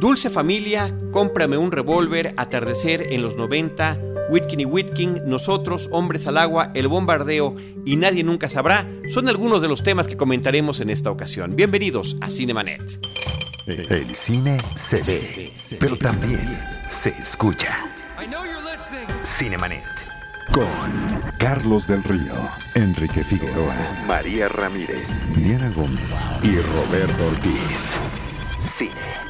Dulce Familia, Cómprame un revólver, Atardecer en los 90, Whitkin y Whitkin, Nosotros, Hombres al Agua, El Bombardeo y Nadie Nunca Sabrá son algunos de los temas que comentaremos en esta ocasión. Bienvenidos a Cinemanet. El cine se ve, pero también se escucha. Cinemanet. Con Carlos del Río, Enrique Figueroa, María Ramírez, Diana Gómez y Roberto Ortiz. Cine,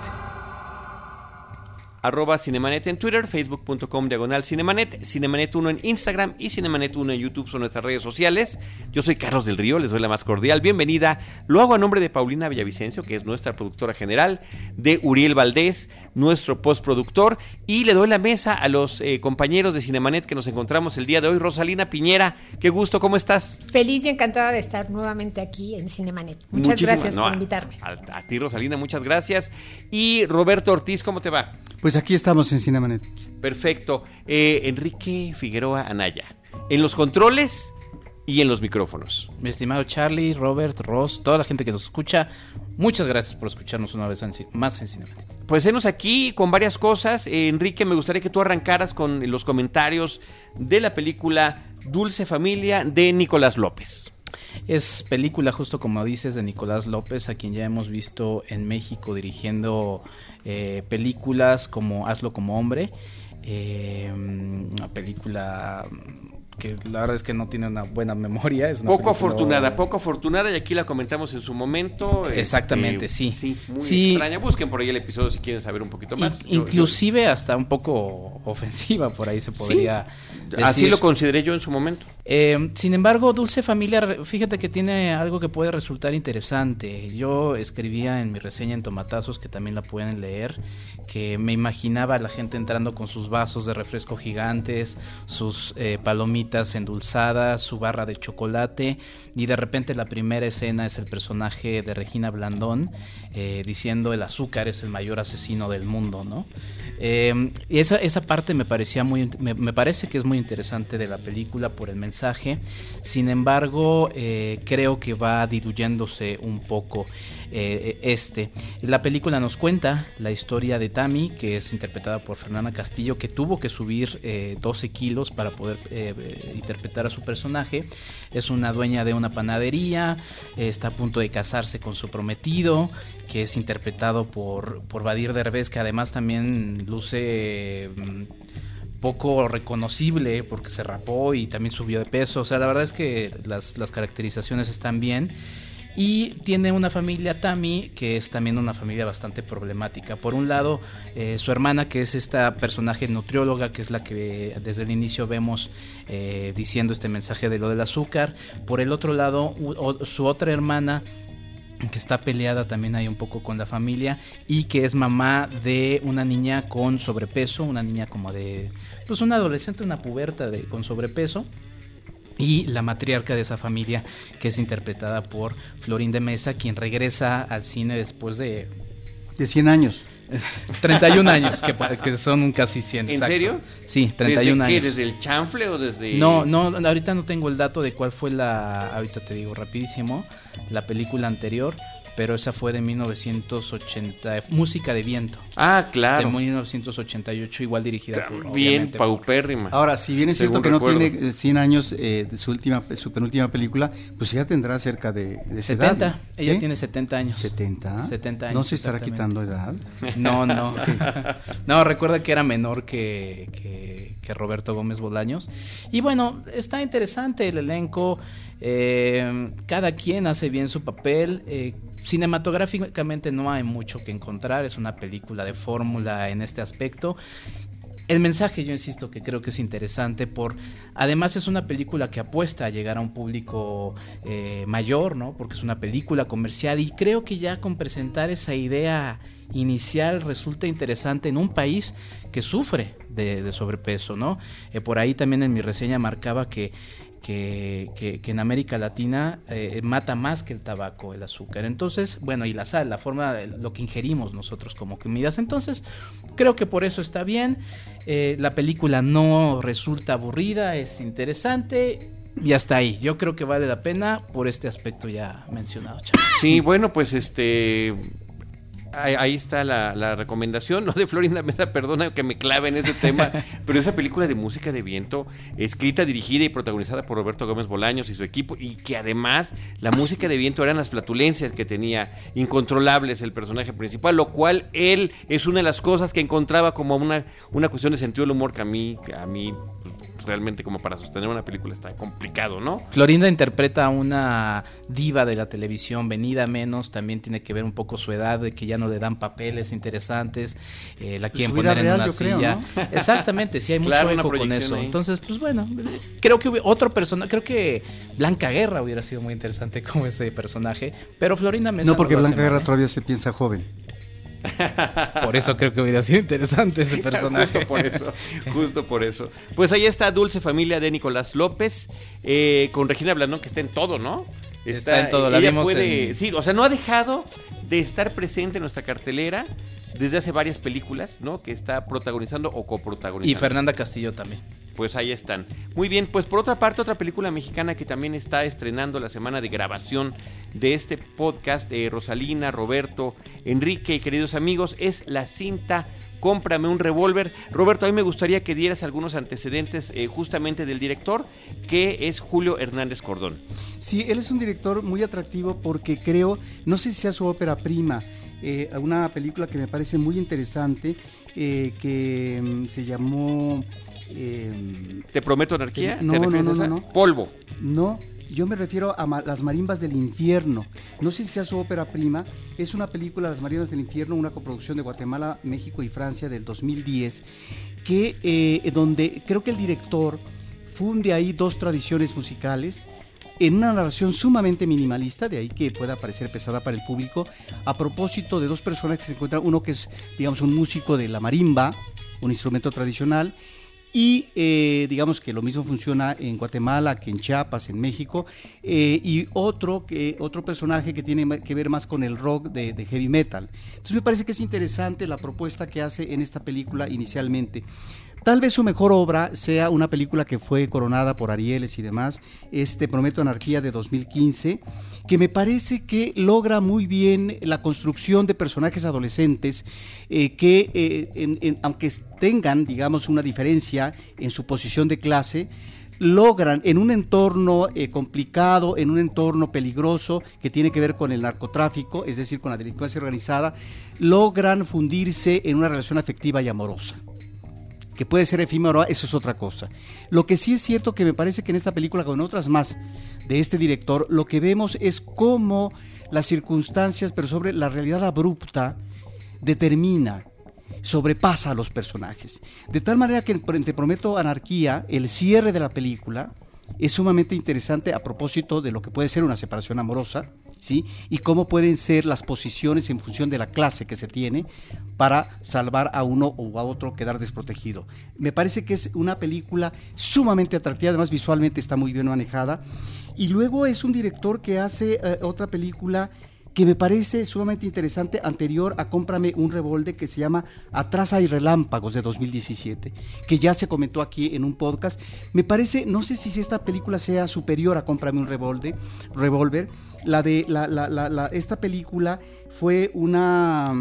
Arroba Cinemanet en Twitter, facebook.com diagonal Cinemanet, Cinemanet 1 en Instagram y Cinemanet 1 en YouTube son nuestras redes sociales. Yo soy Carlos del Río, les doy la más cordial bienvenida. Lo hago a nombre de Paulina Villavicencio, que es nuestra productora general, de Uriel Valdés, nuestro postproductor, y le doy la mesa a los eh, compañeros de Cinemanet que nos encontramos el día de hoy. Rosalina Piñera, qué gusto, ¿cómo estás? Feliz y encantada de estar nuevamente aquí en Cinemanet. Muchas Muchísimas- gracias no, por a- invitarme. A, a ti, Rosalina, muchas gracias. Y Roberto Ortiz, ¿cómo te va? Pues aquí estamos en Cinemanet. Perfecto. Eh, Enrique Figueroa Anaya. En los controles y en los micrófonos. Mi estimado Charlie, Robert, Ross, toda la gente que nos escucha, muchas gracias por escucharnos una vez más en Cinemanet. Pues enos aquí con varias cosas. Eh, Enrique, me gustaría que tú arrancaras con los comentarios de la película Dulce Familia de Nicolás López. Es película, justo como dices, de Nicolás López, a quien ya hemos visto en México dirigiendo eh, películas como Hazlo como hombre. eh, una película que la verdad es que no tiene una buena memoria. Es una Poco película- afortunada, poco afortunada y aquí la comentamos en su momento. Exactamente, Este, sí. Sí, muy Sí. extraña. Busquen por ahí el episodio si quieren saber un poquito más. In- Yo- yo- inclusive hasta un poco ofensiva, por ahí se podría Así decir. lo consideré yo en su momento. Eh, sin embargo, Dulce Familia, fíjate que tiene algo que puede resultar interesante. Yo escribía en mi reseña en Tomatazos, que también la pueden leer, que me imaginaba a la gente entrando con sus vasos de refresco gigantes, sus eh, palomitas endulzadas, su barra de chocolate, y de repente la primera escena es el personaje de Regina Blandón eh, diciendo el azúcar es el mayor asesino del mundo, ¿no? Eh, y esa, esa parte me parecía muy, me, parece que es muy interesante de la película por el mensaje. Sin embargo, eh, creo que va diluyéndose un poco eh, este. La película nos cuenta la historia de Tammy, que es interpretada por Fernanda Castillo, que tuvo que subir eh, 12 kilos para poder interpretar a su personaje. Es una dueña de una panadería, está a punto de casarse con su prometido, que es interpretado por, por Derbez, que además también luce... mm, poco reconocible porque se rapó y también subió de peso. O sea, la verdad es que las, las caracterizaciones están bien. Y tiene una familia Tammy, que es también una familia bastante problemática. Por un lado, eh, su hermana, que es esta personaje nutrióloga, que es la que desde el inicio vemos eh, diciendo este mensaje de lo del azúcar. Por el otro lado, su otra hermana, que está peleada también ahí un poco con la familia y que es mamá de una niña con sobrepeso, una niña como de, pues una adolescente, una puberta de, con sobrepeso. Y la matriarca de esa familia, que es interpretada por Florín de Mesa, quien regresa al cine después de De 100 años. 31 años, que, que son casi 100. ¿En exacto. serio? Sí, 31 ¿Desde años. qué? ¿Desde el chanfle o desde.? No, no, ahorita no tengo el dato de cuál fue la, ahorita te digo rapidísimo, la película anterior, pero esa fue de 1980, Música de Viento, Ah, de claro. 1988, igual dirigida por, Bien paupérrima. Ahora, si bien es cierto que no tiene eh, 100 años eh, de su última, su penúltima película, pues ya tendrá cerca de, de esa 70, edad, ¿no? ella ¿Eh? tiene 70 años. 70. 70 años, No se estará quitando edad. No, no. no, recuerda que era menor que, que, que Roberto Gómez Bolaños. Y bueno, está interesante el elenco. eh, cada quien hace bien su papel. eh, cinematográficamente no hay mucho que encontrar. Es una película de fórmula en este aspecto. El mensaje, yo insisto, que creo que es interesante por, además es una película que apuesta a llegar a un público eh, mayor, ¿no? Porque es una película comercial y creo que ya con presentar esa idea inicial resulta interesante en un país que sufre de, sobrepeso, ¿no? Eh, por ahí también en mi reseña marcaba que que, que- en América Latina eh, mata más que el tabaco, el azúcar. Entonces, bueno, y la sal, la forma, de lo que ingerimos nosotros como comidas. Entonces, creo que por eso está bien. Eh, la película no resulta aburrida, es interesante. y hasta ahí. Yo creo que vale la pena por este aspecto ya mencionado. Chavo. Sí, bueno, pues este Ahí, ahí, está la, la, recomendación, no de Florinda Mesa, perdona que me clave en ese tema, pero esa película de música de viento, escrita, dirigida y protagonizada por Roberto Gómez Bolaños y su equipo, y que además la música de viento eran las flatulencias que tenía, incontrolables el personaje principal, lo cual él es una de las cosas que encontraba como una, una cuestión de sentido del humor que a mí, a mí realmente como para sostener una película está complicado, ¿no? Florinda interpreta a una diva de la televisión, venida menos, también tiene que ver un poco su edad, de que ya no le dan papeles interesantes, eh, la quieren poner en una silla. Creo, ¿no? Exactamente, sí hay mucho claro, eco con eso. Ahí. Entonces, pues bueno, creo que otro personaje, creo que Blanca Guerra hubiera sido muy interesante como ese personaje, pero Florinda Mesa No, porque no Blanca Guerra todavía se piensa joven. Por eso creo que hubiera sido interesante ese personaje. justo por eso, justo por eso. Pues ahí está Dulce Familia de Nicolás López, eh, con Regina Blandón, que está en todo, ¿no? Está, está en todo, la vimos puede, en... Sí, o sea, no ha dejado de estar presente en nuestra cartelera desde hace varias películas, ¿no? Que está protagonizando o coprotagonizando. Y Fernanda Castillo también. Pues ahí están. Muy bien, pues por otra parte, otra película mexicana que también está estrenando la semana de grabación de este podcast, de Rosalina, Roberto, Enrique y queridos amigos, es la cinta Cómprame un revólver. Roberto, a mí me gustaría que dieras algunos antecedentes eh, justamente del director, que es Julio Hernández Cordón. Sí, él es un director muy atractivo porque creo, no sé si sea su ópera prima, eh, una película que me parece muy interesante, eh, que um, se llamó... Eh, ¿Te prometo anarquía? No, ¿Te no, no, no, no. Polvo. No, yo me refiero a ma Las Marimbas del Infierno. No sé si sea su ópera prima. Es una película, Las Marimbas del Infierno, una coproducción de Guatemala, México y Francia del 2010, que, eh, donde creo que el director funde ahí dos tradiciones musicales en una narración sumamente minimalista, de ahí que pueda parecer pesada para el público, a propósito de dos personas que se encuentran, uno que es, digamos, un músico de la marimba, un instrumento tradicional, y eh, digamos que lo mismo funciona en Guatemala que en Chiapas, en México, eh, y otro, que, otro personaje que tiene que ver más con el rock de, de, heavy metal. Entonces me parece que es interesante la propuesta que hace en esta película inicialmente. Tal vez su mejor obra sea una película que fue coronada por Arieles y demás, este Prometo Anarquía de 2015, que me parece que logra muy bien la construcción de personajes adolescentes eh, que, eh, aunque tengan, digamos, una diferencia en su posición de clase, logran en un entorno eh, complicado, en un entorno peligroso que tiene que ver con el narcotráfico, es decir, con la delincuencia organizada, logran fundirse en una relación afectiva y amorosa que puede ser efímero, eso es otra cosa. Lo que sí es cierto que me parece que en esta película, con otras más de este director, lo que vemos es cómo las circunstancias, pero sobre la realidad abrupta, determina, sobrepasa a los personajes. De tal manera que Te Prometo Anarquía, el cierre de la película, es sumamente interesante a propósito de lo que puede ser una separación amorosa, ¿sí? Y cómo pueden ser las posiciones en función de la clase que se tiene para salvar a uno o a otro quedar desprotegido. Me parece que es una película sumamente atractiva, además visualmente está muy bien manejada. Y luego es un director que hace eh, otra película que me parece sumamente interesante, anterior a Cómprame un revólver que se llama Atrás hay relámpagos de 2017, que ya se comentó aquí en un podcast. Me parece, no sé si esta película sea superior a Cómprame un revólver, revólver. La de la, la, la, esta película fue una,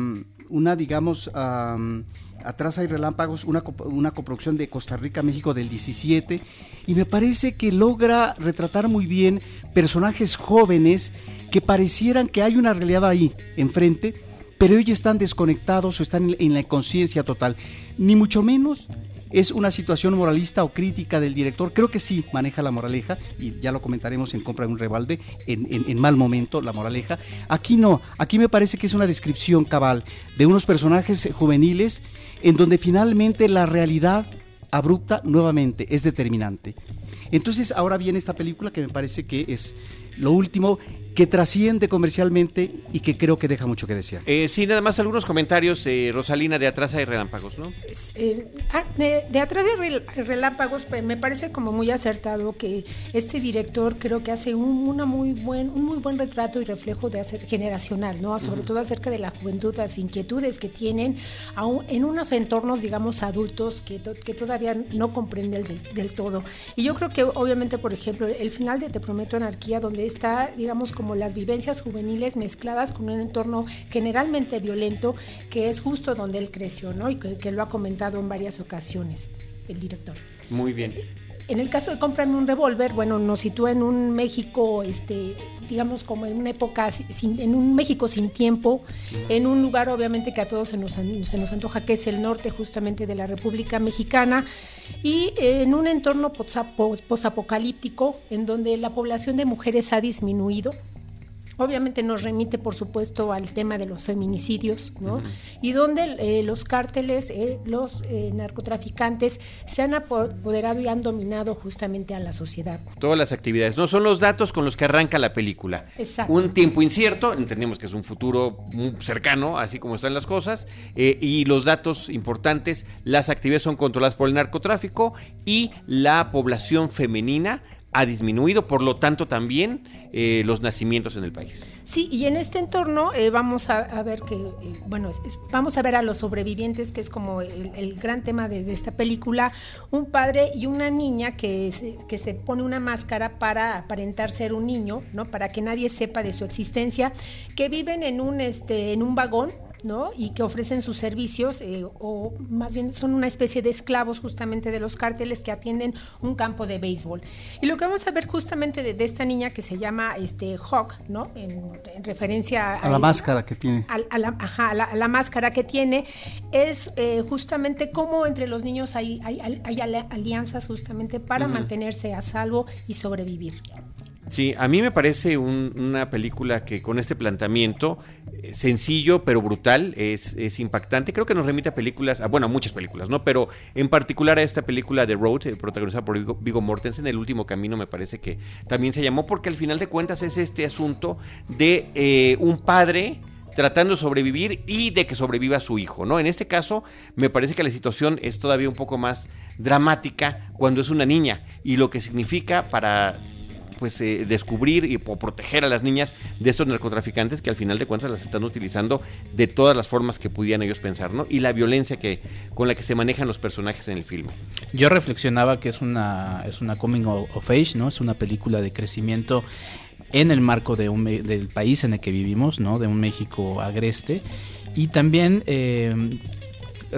una digamos, um, Atrás relámpagos, una, una coproducción de Costa Rica, México del 17, y me parece que logra retratar muy bien personajes jóvenes que parecieran que hay una realidad ahí enfrente, pero ellos están desconectados o están en la inconsciencia total. Ni mucho menos es una situación moralista o crítica del director. Creo que sí maneja la moraleja, y ya lo comentaremos en Compra de un Rebalde, en, en, en, mal momento, la moraleja. Aquí no, aquí me parece que es una descripción cabal de unos personajes juveniles en donde finalmente la realidad abrupta nuevamente es determinante. Entonces ahora viene esta película que me parece que es lo último que trasciende comercialmente y que creo que deja mucho que desear. Eh, sí, nada más algunos comentarios, eh, Rosalina, de Atrás hay Relámpagos, ¿no? Eh, ah, de, Atrás hay Relámpagos pues, me parece como muy acertado que este director creo que hace un, una muy buen, un muy buen retrato y reflejo de hacer, generacional, ¿no? Sobre todo acerca de la juventud, las inquietudes que tienen aún en unos entornos, digamos, adultos que, que todavía no comprenden del, del todo. Y yo creo que obviamente, por ejemplo, el final de Te Prometo Anarquía, donde está, digamos, como las vivencias juveniles mezcladas con un entorno generalmente violento, que es justo donde él creció, ¿no? Y que, lo ha comentado en varias ocasiones el director. Muy bien. En el caso de comprarme un revólver, bueno, nos sitúa en un México, este, digamos como en una época, sin, en un México sin tiempo, en un lugar obviamente que a todos se nos, se nos antoja, que es el norte justamente de la República Mexicana, y en un entorno posapocalíptico en donde la población de mujeres ha disminuido, Obviamente nos remite, por supuesto, al tema de los feminicidios, ¿no? Y donde eh, los cárteles, eh, los eh, narcotraficantes se han apoderado y han dominado justamente a la sociedad. Todas las actividades, ¿no? Son los datos con los que arranca la película. Exacto. Un tiempo incierto, entendemos que es un futuro muy cercano, así como están las cosas, y los datos importantes, las actividades son controladas por el narcotráfico y la población femenina ha disminuido, por lo tanto también eh, los nacimientos en el país. Sí, y en este entorno eh, vamos a, ver que, eh, bueno, vamos a ver a los sobrevivientes, que es como el, gran tema de, esta película, un padre y una niña que se, que se pone una máscara para aparentar ser un niño, ¿no? Para que nadie sepa de su existencia, que viven en un, este, en un vagón ¿no? y que ofrecen sus servicios, eh, o más bien son una especie de esclavos justamente de los cárteles que atienden un campo de béisbol. Y lo que vamos a ver justamente de, esta niña que se llama este, Hawk, ¿no? en, referencia a, la máscara que tiene. A, la, ajá, a la, máscara que tiene, es eh, justamente cómo entre los niños hay, hay, hay alianzas justamente para mantenerse a salvo y sobrevivir. Sí, a mí me parece una película que con este planteamiento eh, sencillo pero brutal es, es, impactante. Creo que nos remite a películas, a, bueno, a muchas películas, ¿no? Pero en particular a esta película de Road, eh, protagonizada por Vigo, Vigo, Mortensen, El último camino me parece que también se llamó porque al final de cuentas es este asunto de eh, un padre tratando de sobrevivir y de que sobreviva su hijo, ¿no? En este caso, me parece que la situación es todavía un poco más dramática cuando es una niña y lo que significa para pues eh, descubrir y proteger a las niñas de estos narcotraficantes que al final de cuentas las están utilizando de todas las formas que pudieran ellos pensar, ¿no? Y la violencia que con la que se manejan los personajes en el filme. Yo reflexionaba que es una es una coming of age, ¿no? Es una película de crecimiento en el marco de un, del país en el que vivimos, ¿no? De un México agreste y también eh,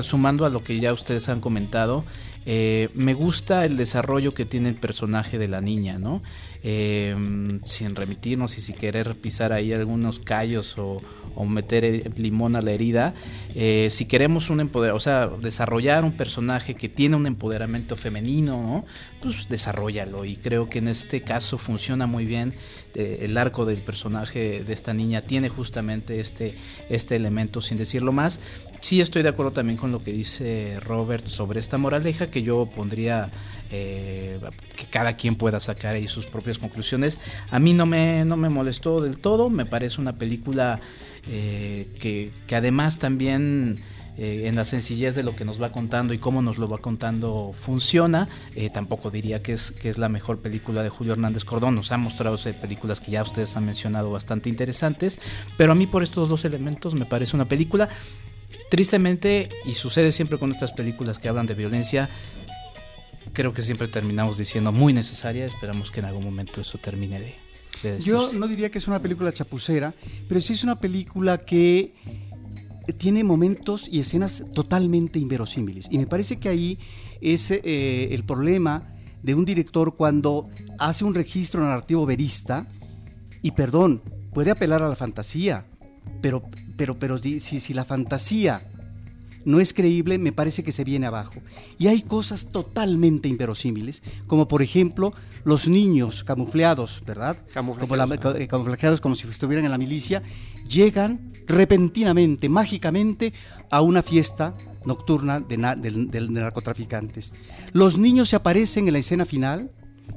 sumando a lo que ya ustedes han comentado, eh, me gusta el desarrollo que tiene el personaje de la niña, ¿no? Eh, sin remitirnos y sin querer pisar ahí algunos callos o, meter limón a la herida, eh, si queremos un empoder, o sea, desarrollar un personaje que tiene un empoderamiento femenino, ¿no? pues desarrollalo y creo que en este caso funciona muy bien el arco del personaje de esta niña tiene justamente este, este elemento sin decirlo más sí estoy de acuerdo también con lo que dice Robert sobre esta moraleja que yo pondría eh, que cada quien pueda sacar ahí sus propias conclusiones. A mí no me, no me molestó del todo, me parece una película eh, que, que, además también... Eh, en la sencillez de lo que nos va contando y cómo nos lo va contando funciona. tampoco diría que es, que es la mejor película de Julio Hernández Cordón. Nos ha mostrado películas que ya ustedes han mencionado bastante interesantes. Pero a mí por estos dos elementos me parece una película Tristemente, y sucede siempre con estas películas que hablan de violencia, creo que siempre terminamos diciendo muy necesaria. Esperamos que en algún momento eso termine de, de Yo no diría que es una película chapucera, pero sí es una película que tiene momentos y escenas totalmente inverosímiles. Y me parece que ahí es eh, el problema de un director cuando hace un registro narrativo verista y, perdón, puede apelar a la fantasía, pero pero, pero si, si la fantasía no es creíble, me parece que se viene abajo. Y hay cosas totalmente inverosímiles, como por ejemplo los niños camuflados, ¿verdad? Camuflajeados. Como, eh, camuflajeados como si estuvieran en la milicia, llegan repentinamente, mágicamente, a una fiesta nocturna de, de narcotraficantes. Los niños se aparecen en la escena final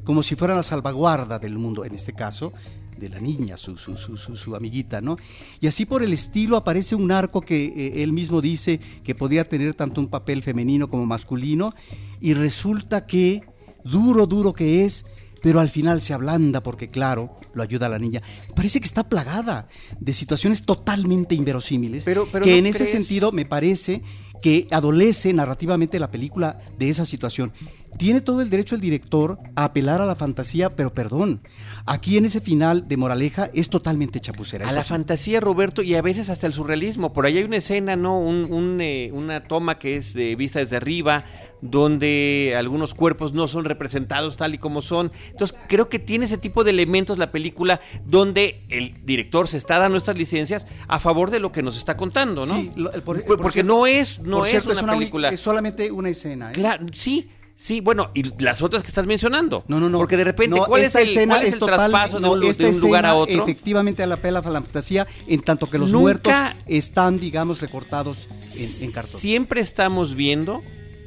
como si fueran la salvaguarda del mundo, en este caso, de la niña, su, su, su, su, amiguita, ¿no? Y así por el estilo aparece un arco que eh, él mismo dice que podía tener tanto un papel femenino como masculino, y resulta que, duro, duro que es, pero al final se ablanda porque, claro, lo ayuda a la niña. Parece que está plagada de situaciones totalmente inverosímiles, pero, que en ese sentido me parece que adolece narrativamente la película de esa situación. Tiene todo el derecho el director a apelar a la fantasía, pero perdón, aquí en ese final de Moraleja es totalmente chapucera. A la fantasía, Roberto, y a veces hasta el surrealismo. Por ahí hay una escena, ¿no? Un, eh, una toma que es de vista desde arriba, donde algunos cuerpos no son representados tal y como son. Entonces, creo que tiene ese tipo de elementos la película donde el director se está dando estas licencias a favor de lo que nos está contando, ¿no? Sí, porque no es no es una, película. Es solamente una escena. ¿eh? Claro, sí. Sí, bueno, y las otras que estás mencionando. No, no, no. Porque de repente, ¿cuál es el, escena es traspaso de un, lugar a otro? Efectivamente, a la pela a la fantasía, en tanto que los muertos están, digamos, recortados en cartón. Siempre estamos viendo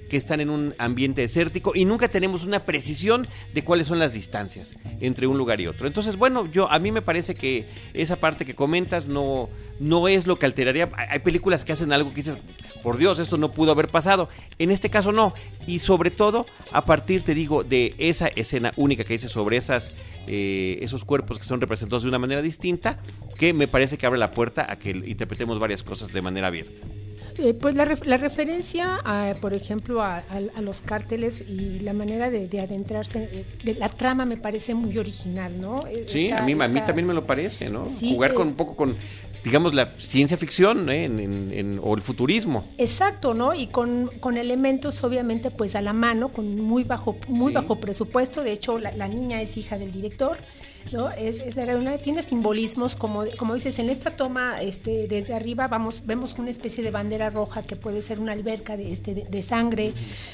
que están en un ambiente desértico y nunca tenemos una precisión de cuáles son las distancias entre un lugar y otro. Entonces, bueno, yo a mí me parece que esa parte que comentas no no es lo que alteraría. Hay películas que hacen algo que dices, por Dios, esto no pudo haber pasado. En este caso no. Y sobre todo, a partir, te digo, de esa escena única que dice sobre esas, eh, esos cuerpos que son representados de una manera distinta, que me parece que abre la puerta a que interpretemos varias cosas de manera abierta. Eh, pues la, referencia, por ejemplo, a, los cárteles y la manera de, adentrarse, eh, de, la trama me parece muy original, ¿no? Eh, sí, a, mí, a mí también me lo parece, ¿no? Jugar con un poco con, digamos, la ciencia ficción en, o el futurismo. Exacto, ¿no? Y con, con, elementos, obviamente, pues a la mano, con muy bajo, muy bajo presupuesto. De hecho, la, la niña es hija del director. ¿No? Es, es una, tiene simbolismos, como, como dices, en esta toma este, desde arriba vamos, vemos una especie de bandera roja que puede ser una alberca de, este, de, sangre,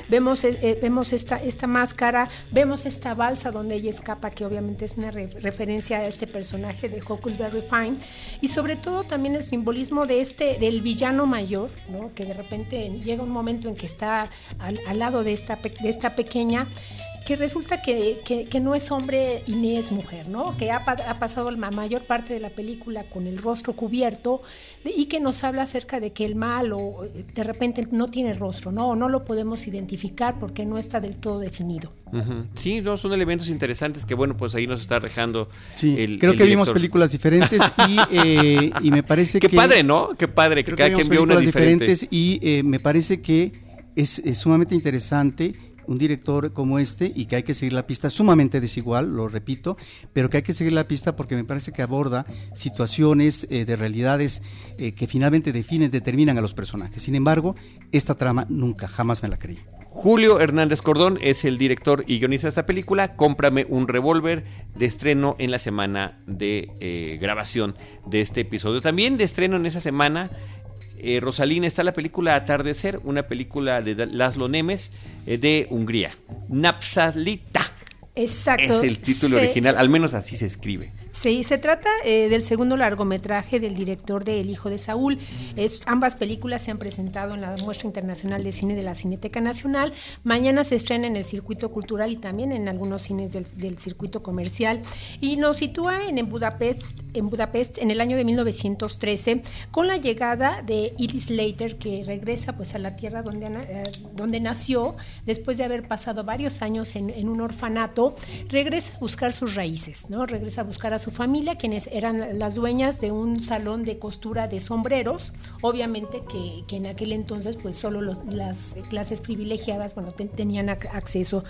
vemos, eh, eh, vemos esta, esta máscara, vemos esta balsa donde ella escapa, que obviamente es una referencia a este personaje de Huckleberry Fine, y sobre todo también el simbolismo de este, del villano mayor, ¿no? que de repente llega un momento en que está al, al lado de esta, de esta pequeña, que resulta que, que, no es hombre y ni es mujer, ¿no? Que ha, ha, pasado la mayor parte de la película con el rostro cubierto y que nos habla acerca de que el mal o de repente no tiene rostro, ¿no? no lo podemos identificar porque no está del todo definido. Sí, no, son elementos interesantes que, bueno, pues ahí nos está dejando sí, el, creo que vimos películas diferentes y, eh, y me parece que... Qué padre, ¿no? Qué padre, que cada quien vio una diferente. diferentes y eh, me parece que es, es sumamente interesante un director como este y que hay que seguir la pista sumamente desigual, lo repito, pero que hay que seguir la pista porque me parece que aborda situaciones eh, de realidades eh, que finalmente definen, determinan a los personajes. Sin embargo, esta trama nunca, jamás me la creí. Julio Hernández Cordón es el director y guionista de esta película. Cómprame un revólver de estreno en la semana de eh, grabación de este episodio. También de estreno en esa semana eh, Rosalina está la película Atardecer, una película de Laszlo Nemes eh, de Hungría. Napsalita. Exacto. Es el título original, al menos así se escribe. Sí, se trata eh, del segundo largometraje del director de El Hijo de Saúl. Es, ambas películas se han presentado en la Muestra Internacional de Cine de la Cineteca Nacional. Mañana se estrena en el circuito cultural y también en algunos cines del, circuito comercial. Y nos sitúa en, Budapest, en Budapest en el año de 1913 con la llegada de Iris Later, que regresa pues a la tierra donde, eh, donde nació después de haber pasado varios años en, en un orfanato. Regresa a buscar sus raíces, ¿no? Regresa a buscar a su familia, quienes eran las dueñas de un salón de costura de sombreros. Obviamente que, en aquel entonces pues solo las clases privilegiadas bueno, tenían acceso.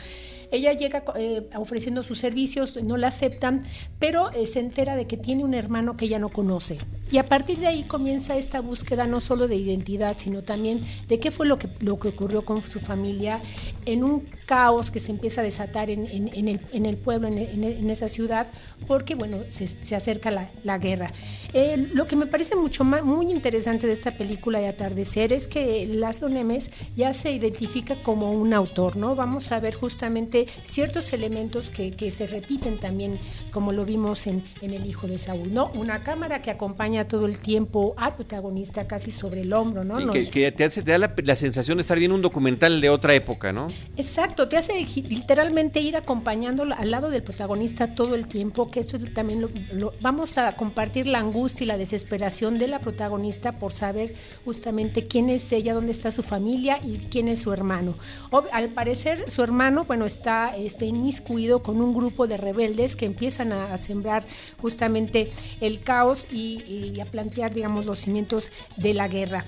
Ella llega eh, ofreciendo sus servicios, no la aceptan, pero eh, se entera de que tiene un hermano que ella no conoce. Y a partir de ahí comienza esta búsqueda no solo de identidad, sino también de qué fue lo que, lo que ocurrió con su familia en un caos que se empieza a desatar en, en, el, en el, pueblo, en, esa ciudad, porque bueno, se, se acerca la, la guerra. Eh, lo que me parece mucho más, muy interesante de esta película de Atardecer es que Laszlo Nemes ya se identifica como un autor, ¿no? Vamos a ver justamente justamente ciertos elementos que, que se repiten también, como lo vimos en, en, El Hijo de Saúl, ¿no? Una cámara que acompaña todo el tiempo al protagonista casi sobre el hombro, ¿no? que, que, te, hace, te da la, la, sensación de estar viendo un documental de otra época, ¿no? Exacto, te hace literalmente ir acompañando al lado del protagonista todo el tiempo, que eso también lo, lo, vamos a compartir la angustia y la desesperación de la protagonista por saber justamente quién es ella, dónde está su familia y quién es su hermano. al parecer, su hermano, bueno, está este, inmiscuido con un grupo de rebeldes que empiezan a, sembrar justamente el caos y, y, a plantear, digamos, los cimientos de la guerra.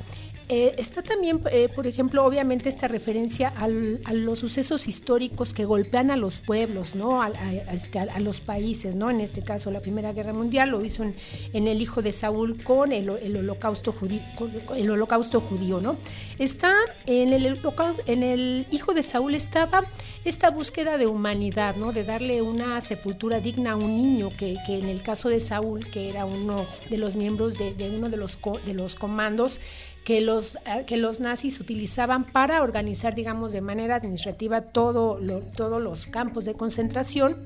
Eh, está también, eh, por ejemplo, obviamente esta referencia al, a los sucesos históricos que golpean a los pueblos, ¿no? Este, a, los países, ¿no? En este caso, la Primera Guerra Mundial lo hizo en, en El Hijo de Saúl con el, el holocausto judío, el holocausto judío, ¿no? Está en el, en el Hijo de Saúl estaba esta búsqueda de humanidad, ¿no? De darle una sepultura digna a un niño que, que en el caso de Saúl, que era uno de los miembros de, de uno de los, de los comandos, que los, que los nazis utilizaban para organizar, digamos, de manera administrativa todo lo, todos los campos de concentración.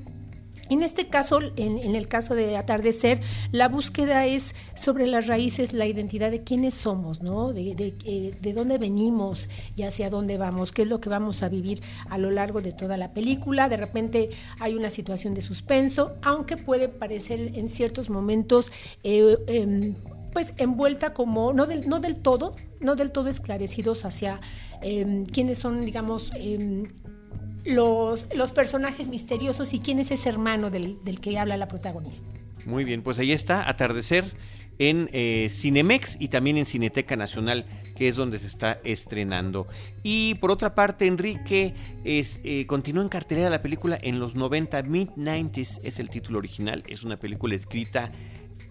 En este caso, en, en, el caso de Atardecer, la búsqueda es sobre las raíces, la identidad de quiénes somos, ¿no? De, de, eh, de, dónde venimos y hacia dónde vamos, qué es lo que vamos a vivir a lo largo de toda la película. De repente hay una situación de suspenso, aunque puede parecer en ciertos momentos... Eh, eh, pues envuelta como, no del, no del todo, no del todo esclarecidos hacia eh, quiénes son, digamos, eh, los, los personajes misteriosos y quién es ese hermano del, del, que habla la protagonista. Muy bien, pues ahí está, Atardecer en eh, Cinemex y también en Cineteca Nacional, que es donde se está estrenando. Y por otra parte, Enrique es, eh, continúa en cartelera la película en los 90, Mid-90s es el título original, es una película escrita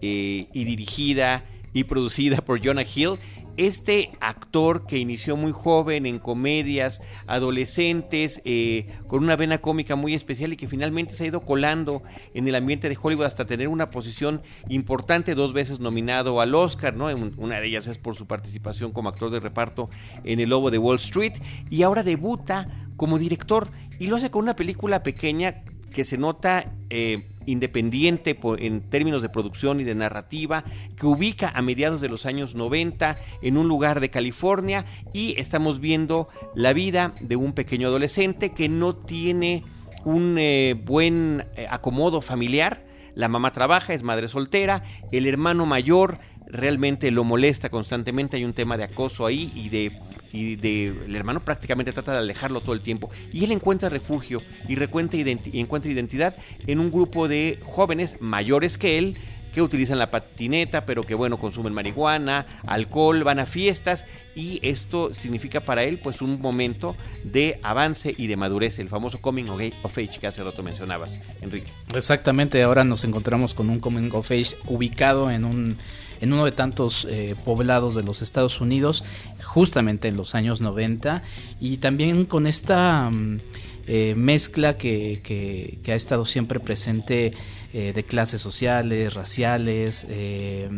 eh, y dirigida y producida por Jonah Hill. Este actor que inició muy joven en comedias, adolescentes, eh, con una vena cómica muy especial y que finalmente se ha ido colando en el ambiente de Hollywood hasta tener una posición importante, dos veces nominado al Oscar, ¿no? Una de ellas es por su participación como actor de reparto en El Lobo de Wall Street y ahora debuta como director y lo hace con una película pequeña que se nota eh, independiente en términos de producción y de narrativa, que ubica a mediados de los años 90 en un lugar de California y estamos viendo la vida de un pequeño adolescente que no tiene un eh, buen eh, acomodo familiar. La mamá trabaja, es madre soltera, el hermano mayor realmente lo molesta constantemente, hay un tema de acoso ahí y de y el hermano prácticamente trata de alejarlo todo el tiempo y él encuentra refugio y, identi encuentra identidad en un grupo de jóvenes mayores que él que utilizan la patineta, pero que bueno, consumen marihuana, alcohol, van a fiestas y esto significa para él pues un momento de avance y de madurez, el famoso coming of age que hace rato mencionabas, Enrique. Exactamente, ahora nos encontramos con un coming of age ubicado en un en uno de tantos eh, poblados de los Estados Unidos, justamente en los años 90, y también con esta mm, eh, mezcla que, que, que, ha estado siempre presente eh, de clases sociales, raciales, eh,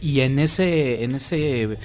y en ese, en ese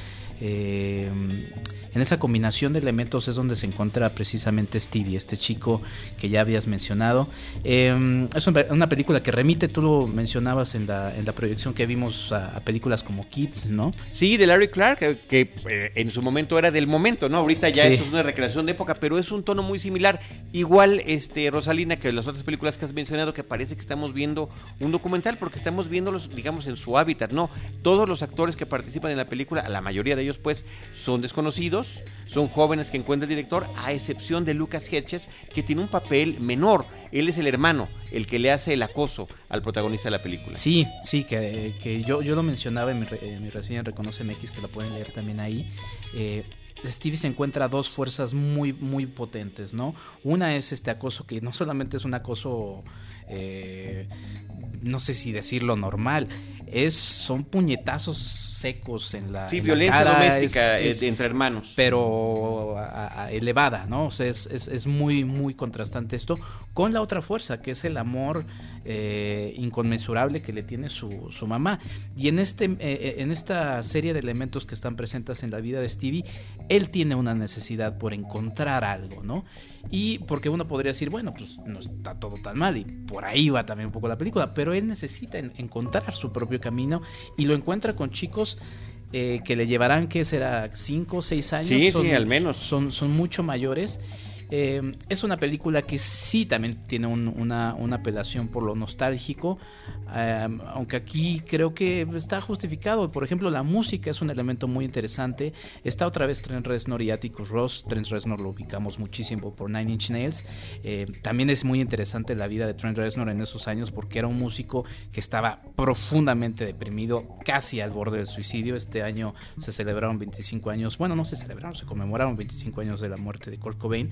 en esa combinación de elementos es donde se encuentra precisamente Stevie, este chico que ya habías mencionado. Eh, es una película que remite, tú lo mencionabas en la, en la proyección que vimos a, a películas como Kids, ¿no? Sí, de Larry Clark, que, que eh, en su momento era del momento, ¿no? Ahorita ya sí. es una recreación de época, pero es un tono muy similar. Igual, este Rosalina, que las otras películas que has mencionado, que parece que estamos viendo un documental, porque estamos viéndolos, digamos, en su hábitat, ¿no? Todos los actores que participan en la película, la mayoría de ellos, pues, son desconocidos son jóvenes que encuentra el director, a excepción de Lucas Hedges, que tiene un papel menor. Él es el hermano, el que le hace el acoso al protagonista de la película. Sí, sí, que, que yo, yo lo mencionaba en mi, en mi reseña en Reconoce MX, que la pueden leer también ahí. Eh, Stevie se encuentra dos fuerzas muy, muy potentes, ¿no? Una es este acoso, que no solamente es un acoso, eh, no sé si decirlo normal, es, son puñetazos secos en la. Sí, en violencia la cara, doméstica es, es, entre hermanos. Pero a, a, elevada, ¿no? O sea, es, es, muy, muy contrastante esto con la otra fuerza, que es el amor eh, inconmensurable que le tiene su, su mamá. Y en, este, eh, eh, en esta serie de elementos que están presentes en la vida de Stevie, él tiene una necesidad por encontrar algo, ¿no? Y porque uno podría decir, bueno, pues no está todo tan mal y por ahí va también un poco la película, pero él necesita encontrar su propio camino y lo encuentra con chicos que le llevarán, que será? ¿Cinco o seis años? Sí, sí, al menos. Son, son mucho mayores eh, es una película que sí también tiene una, apelación por lo nostálgico, eh, aunque aquí creo que está justificado. Por ejemplo, la música es un elemento muy interesante. Está otra vez Trent Reznor y Atticus Ross. Trent Reznor lo ubicamos muchísimo por Nine Inch Nails. Eh, también es muy interesante la vida de Trent Reznor en esos años porque era un músico que estaba profundamente deprimido, casi al borde del suicidio. Este año se celebraron 25 años, bueno, no se celebraron, se conmemoraron 25 años de la muerte de Kurt Cobain.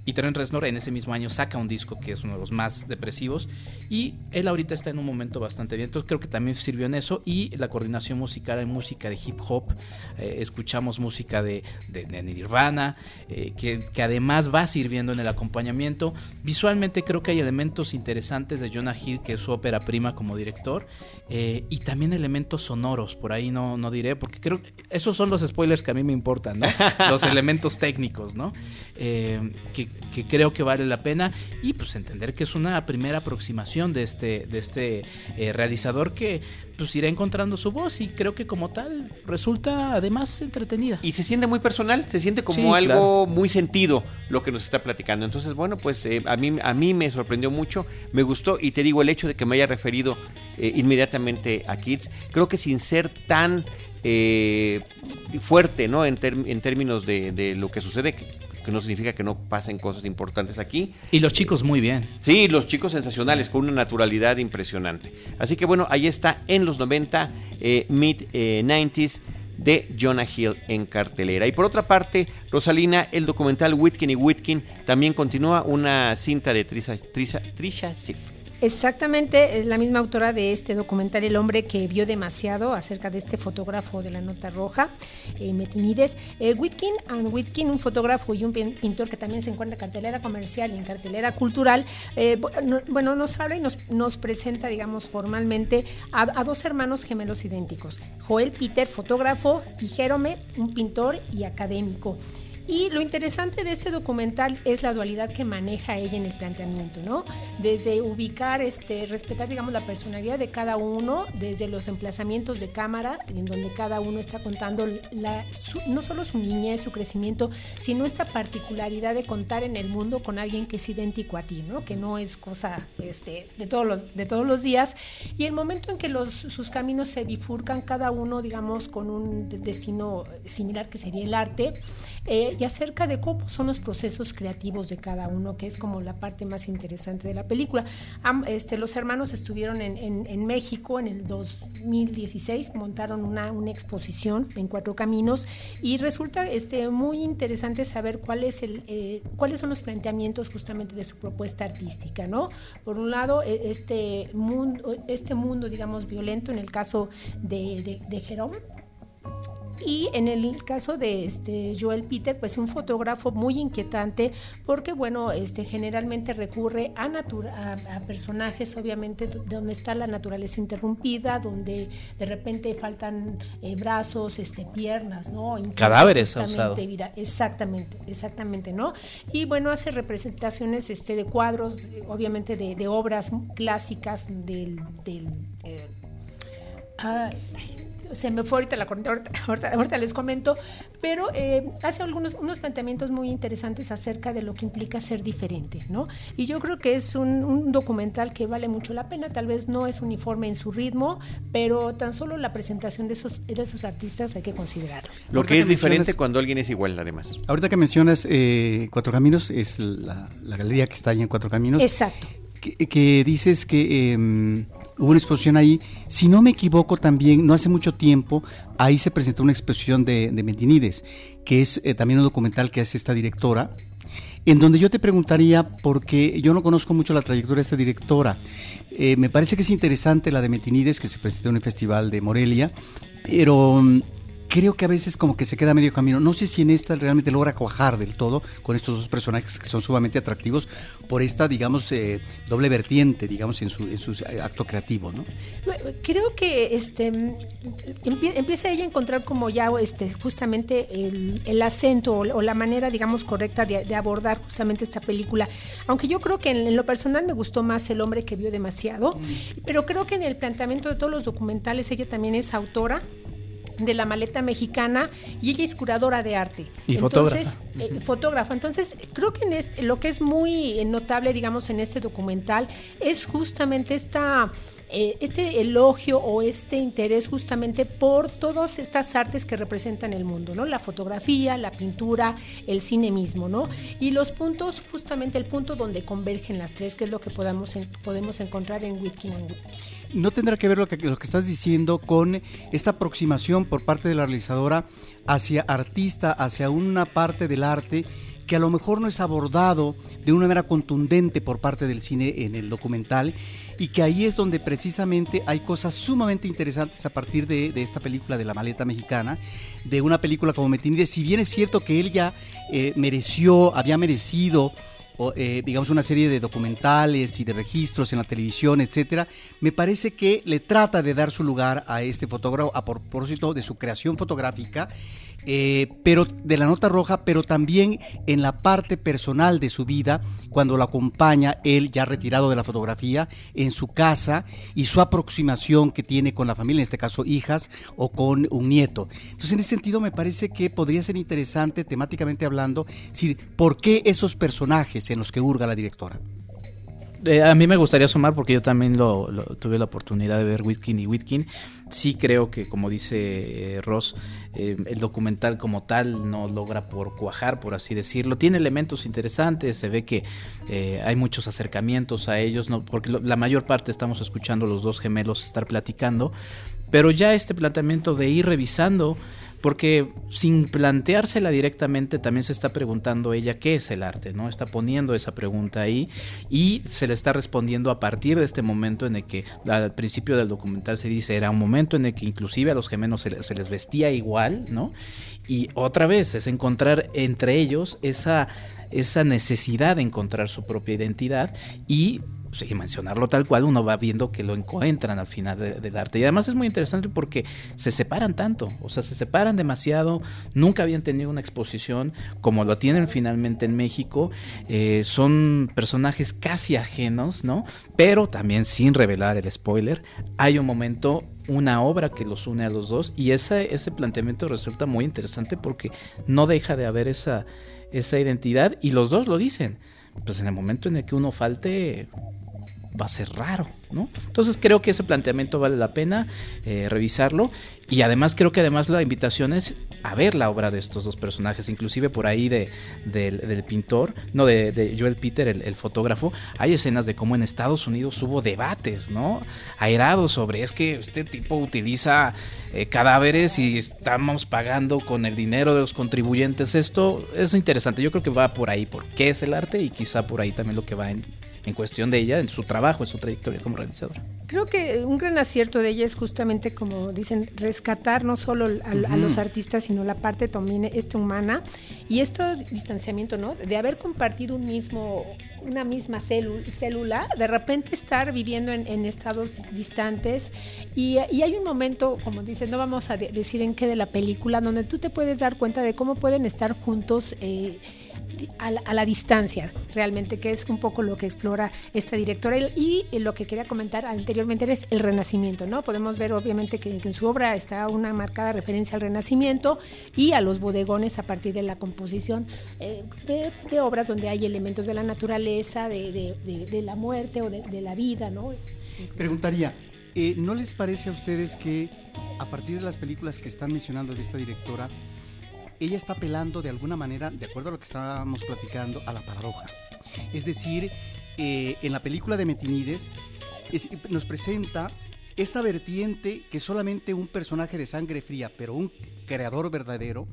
Y Trent Reznor en ese mismo año saca un disco que es uno de los más depresivos. Y él ahorita está en un momento bastante bien. Entonces creo que también sirvió en eso. Y la coordinación musical en música de hip hop. Eh, escuchamos música de, de, Nirvana. Eh, que, que, además va sirviendo en el acompañamiento. Visualmente creo que hay elementos interesantes de Jonah Hill, que es su ópera prima como director. Eh, y también elementos sonoros. Por ahí no, no diré. Porque creo que esos son los spoilers que a mí me importan. ¿no? los elementos técnicos. ¿no? que que creo que vale la pena y pues entender que es una primera aproximación de este, de este eh, realizador que pues irá encontrando su voz y creo que como tal resulta además entretenida. Y se siente muy personal, se siente como algo muy sentido lo que nos está platicando. Entonces, bueno, pues eh, a, mí, a mí me sorprendió mucho, me gustó y te digo el hecho de que me haya referido eh, inmediatamente a Kids, creo que sin ser tan... fuerte, ¿no? En, en términos de, de, lo que sucede, que no significa que no pasen cosas importantes aquí. Y los chicos muy bien. Sí, los chicos sensacionales, con una naturalidad impresionante. Así que bueno, ahí está en los 90, eh, mid 90s eh, de Jonah Hill en cartelera. Y por otra parte, Rosalina, el documental Whitkin y Whitkin también continúa una cinta de Trisha, Trisha, Trisha Sif. Exactamente, es la misma autora de este documental, El hombre que vio demasiado, acerca de este fotógrafo de la nota roja, eh, Metinides. Eh, Whitkin and Whitkin, un fotógrafo y un pintor que también se encuentra en cartelera comercial y en cartelera cultural, eh, bueno, nos habla y nos, nos presenta, digamos, formalmente a, a, dos hermanos gemelos idénticos, Joel Peter, fotógrafo, y Jerome, un pintor y académico. Y lo interesante de este documental es la dualidad que maneja ella en el planteamiento, ¿no? Desde ubicar, este, respetar, digamos, la personalidad de cada uno, desde los emplazamientos de cámara, en donde cada uno está contando la, no solo su niñez, su crecimiento, sino esta particularidad de contar en el mundo con alguien que es idéntico a ti, ¿no? Que no es cosa este, de, todos los, de todos los días. Y el momento en que los, sus caminos se bifurcan, cada uno, digamos, con un destino similar que sería el arte, eh, y acerca de cómo son los procesos creativos de cada uno, que es como la parte más interesante de la película. este, los hermanos estuvieron en, en, México en el 2016, montaron una, una, exposición en Cuatro Caminos y resulta este, muy interesante saber cuál el, eh, cuáles son los planteamientos justamente de su propuesta artística. ¿no? Por un lado, e, este mundo, este mundo digamos, violento en el caso de, de, de Jerome, y en el caso de este Joel Peter, pues un fotógrafo muy inquietante porque, bueno, este generalmente recurre a, a, personajes, obviamente, donde está la naturaleza interrumpida, donde de repente faltan eh, brazos, este, piernas, ¿no? Cadáveres vida. Exactamente, exactamente, ¿no? Y bueno, hace representaciones este, de cuadros, obviamente de, obras clásicas del... del eh, se me fue ahorita la corriente, ahorita, les comento, pero eh, hace algunos unos planteamientos muy interesantes acerca de lo que implica ser diferente, ¿no? Y yo creo que es un, documental que vale mucho la pena, tal vez no es uniforme en su ritmo, pero tan solo la presentación de esos, de esos artistas hay que considerarlo. Lo que es diferente cuando alguien es igual, además. Ahorita que mencionas eh, Cuatro Caminos, es la, galería que está ahí en Cuatro Caminos. Exacto. Que, dices que... Em, hubo una exposición ahí. Si no me equivoco también, no hace mucho tiempo, ahí se presentó una exposición de, de que es eh, también un documental que hace esta directora, en donde yo te preguntaría, porque yo no conozco mucho la trayectoria de esta directora, eh, me parece que es interesante la de Mentinides, que se presentó en el Festival de Morelia, pero mm, creo que a veces como que se queda medio camino. No sé si en esta realmente logra cuajar del todo con estos dos personajes que son sumamente atractivos por esta, digamos, eh, doble vertiente, digamos, en su, en su acto creativo, ¿no? Creo que este empieza ella a encontrar como ya este justamente el, acento o, la manera, digamos, correcta de, abordar justamente esta película. Aunque yo creo que en, lo personal me gustó más El hombre que vio demasiado, mm. pero creo que en el planteamiento de todos los documentales ella también es autora de la maleta mexicana y ella es curadora de arte. Y Entonces, fotógrafa. Eh, fotógrafa. Entonces, creo que en este, lo que es muy notable, digamos, en este documental es justamente esta eh, este elogio o este interés justamente por todas estas artes que representan el mundo, ¿no? La fotografía, la pintura, el cine mismo, ¿no? Y los puntos, justamente el punto donde convergen las tres, que es lo que podamos podemos encontrar en Witkin and ¿No tendrá que ver lo que, lo que estás diciendo con esta aproximación por parte de la realizadora hacia artista, hacia una parte del arte que a lo mejor no es abordado de una manera contundente por parte del cine en el documental y que ahí es donde precisamente hay cosas sumamente interesantes a partir de, esta película de la maleta mexicana, de una película como Metinide, si bien es cierto que él ya eh, mereció, había merecido eh, digamos, una serie de documentales y de registros en la televisión, etcétera, me parece que le trata de dar su lugar a este fotógrafo a propósito de su creación fotográfica eh, pero de la nota roja, pero también en la parte personal de su vida, cuando lo acompaña él ya retirado de la fotografía en su casa y su aproximación que tiene con la familia, en este caso hijas o con un nieto. Entonces, en ese sentido, me parece que podría ser interesante, temáticamente hablando, decir, ¿por qué esos personajes en los que hurga la directora? Eh, a mí me gustaría sumar porque yo también lo, tuve la oportunidad de ver Witkin y Witkin. Sí creo que, como dice eh, Ross, eh, el documental como tal no logra por cuajar, por así decirlo. Tiene elementos interesantes, se ve que hay muchos acercamientos a ellos, no, porque la mayor parte estamos escuchando los dos gemelos estar platicando, pero ya este planteamiento de ir revisando porque sin planteársela directamente también se está preguntando ella qué es el arte, ¿no? Está poniendo esa pregunta ahí y se le está respondiendo a partir de este momento en el que al principio del documental se dice era un momento en el que inclusive a los gemelos se, se les vestía igual, ¿no? Y otra vez es encontrar entre ellos esa, esa necesidad de encontrar su propia identidad y y mencionarlo tal cual, uno va viendo que lo encuentran al final del arte. Y además es muy interesante porque se separan tanto, o sea, se separan demasiado, nunca habían tenido una exposición como lo tienen finalmente en México. Eh, son personajes casi ajenos, ¿no? Pero también sin revelar el spoiler, hay un momento una obra que los une a los dos y ese, ese planteamiento resulta muy interesante porque no deja de haber esa, esa identidad y los dos lo dicen. Pues en el momento en el que uno falte, va a ser raro, ¿no? Entonces creo que ese planteamiento vale la pena eh, revisarlo y además creo que además la invitación es a ver la obra de estos dos personajes, inclusive por ahí de, del pintor, no de, Joel Peter, el, fotógrafo, hay escenas de cómo en Estados Unidos hubo debates, ¿no? Airados sobre es que este tipo utiliza eh, cadáveres y estamos pagando con el dinero de los contribuyentes. Esto es interesante, yo creo que va por ahí, por qué es el arte y quizá por ahí también lo que va en en cuestión de ella, en su trabajo, en su trayectoria como realizadora. Creo que un gran acierto de ella es justamente, como dicen, rescatar no solo a, los artistas, sino la parte también esto humana y este distanciamiento, ¿no? De haber compartido un mismo, una misma célula, de repente estar viviendo en, estados distantes y, hay un momento, como dicen, no vamos a decir en qué de la película, donde tú te puedes dar cuenta de cómo pueden estar juntos. Eh, a la, distancia, realmente, que es un poco lo que explora esta directora. Y, lo que quería comentar anteriormente es el renacimiento, ¿no? Podemos ver, obviamente, que, en su obra está una marcada referencia al renacimiento y a los bodegones a partir de la composición eh, de, obras donde hay elementos de la naturaleza, de, la muerte o de, la vida, ¿no? Preguntaría, eh, ¿no les parece a ustedes que a partir de las películas que están mencionando de esta directora, ella está apelando de alguna manera, de acuerdo a lo que estábamos platicando, a la paradoja. Es decir, eh, en la película de Metinides nos presenta esta vertiente que solamente un personaje de sangre fría, pero un creador verdadero,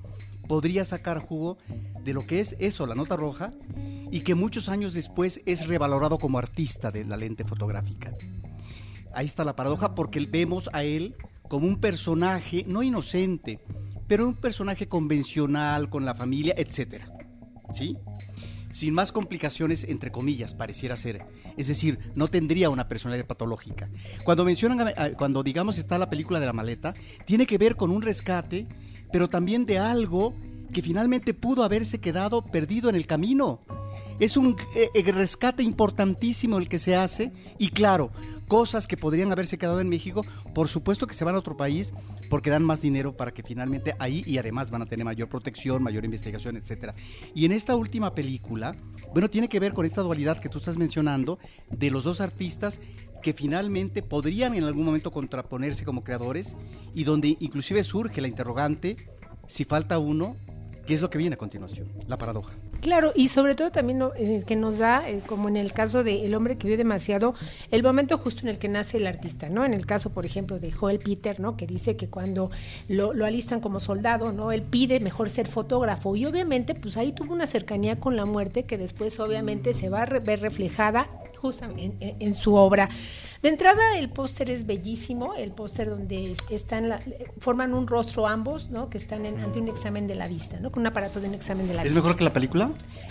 podría sacar jugo de lo que es eso, la nota roja, y que muchos años después es revalorado como artista de la lente fotográfica. Ahí está la paradoja porque vemos a él como un personaje no inocente, pero un personaje convencional, con la familia, etcétera. ¿Sí? Sin más complicaciones, entre comillas, pareciera ser. Es decir, no tendría una personalidad patológica. Cuando mencionan, cuando digamos está la película de la maleta, tiene que ver con un rescate, pero también de algo que finalmente pudo haberse quedado perdido en el camino. Es un eh, eh, rescate importantísimo el que se hace y claro, cosas que podrían haberse quedado en México, por supuesto que se van a otro país porque dan más dinero para que finalmente ahí y además van a tener mayor protección, mayor investigación, etcétera. Y en esta última película, bueno, tiene que ver con esta dualidad que tú estás mencionando de los dos artistas que finalmente podrían en algún momento contraponerse como creadores y donde inclusive surge la interrogante si falta uno, ¿qué es lo que viene a continuación? La paradoja. Claro, y sobre todo también eh, que nos da, eh, como en el caso de El hombre que vio demasiado, el momento justo en el que nace el artista, ¿no? En el caso, por ejemplo, de Joel Peter, ¿no? Que dice que cuando lo, lo, alistan como soldado, ¿no? Él pide mejor ser fotógrafo y obviamente, pues ahí tuvo una cercanía con la muerte que después obviamente se va a ver reflejada justamente en, su obra. De entrada, el póster es bellísimo, el póster donde están forman un rostro ambos, ¿no? Que están ante un examen de la vista, ¿no? Con un aparato de un examen de la vista. ¿Es mejor que la película?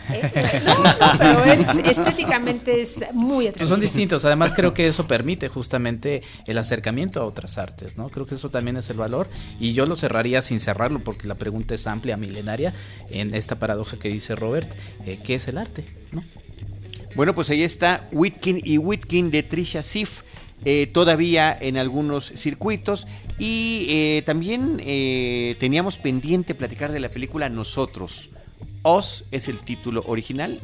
Eh, eh, no, pero es, estéticamente es muy atractivo. Pues son distintos, además creo que eso permite justamente el acercamiento a otras artes, ¿no? Creo que eso también es el valor y yo lo cerraría sin cerrarlo porque la pregunta es amplia, milenaria, en esta paradoja que dice Robert, eh, ¿qué es el arte? ¿no? Bueno, pues ahí está Whitkin y Whitkin de Trisha Sif. Eh, todavía en algunos circuitos y eh, también eh, teníamos pendiente platicar de la película Nosotros. Oz es el título original,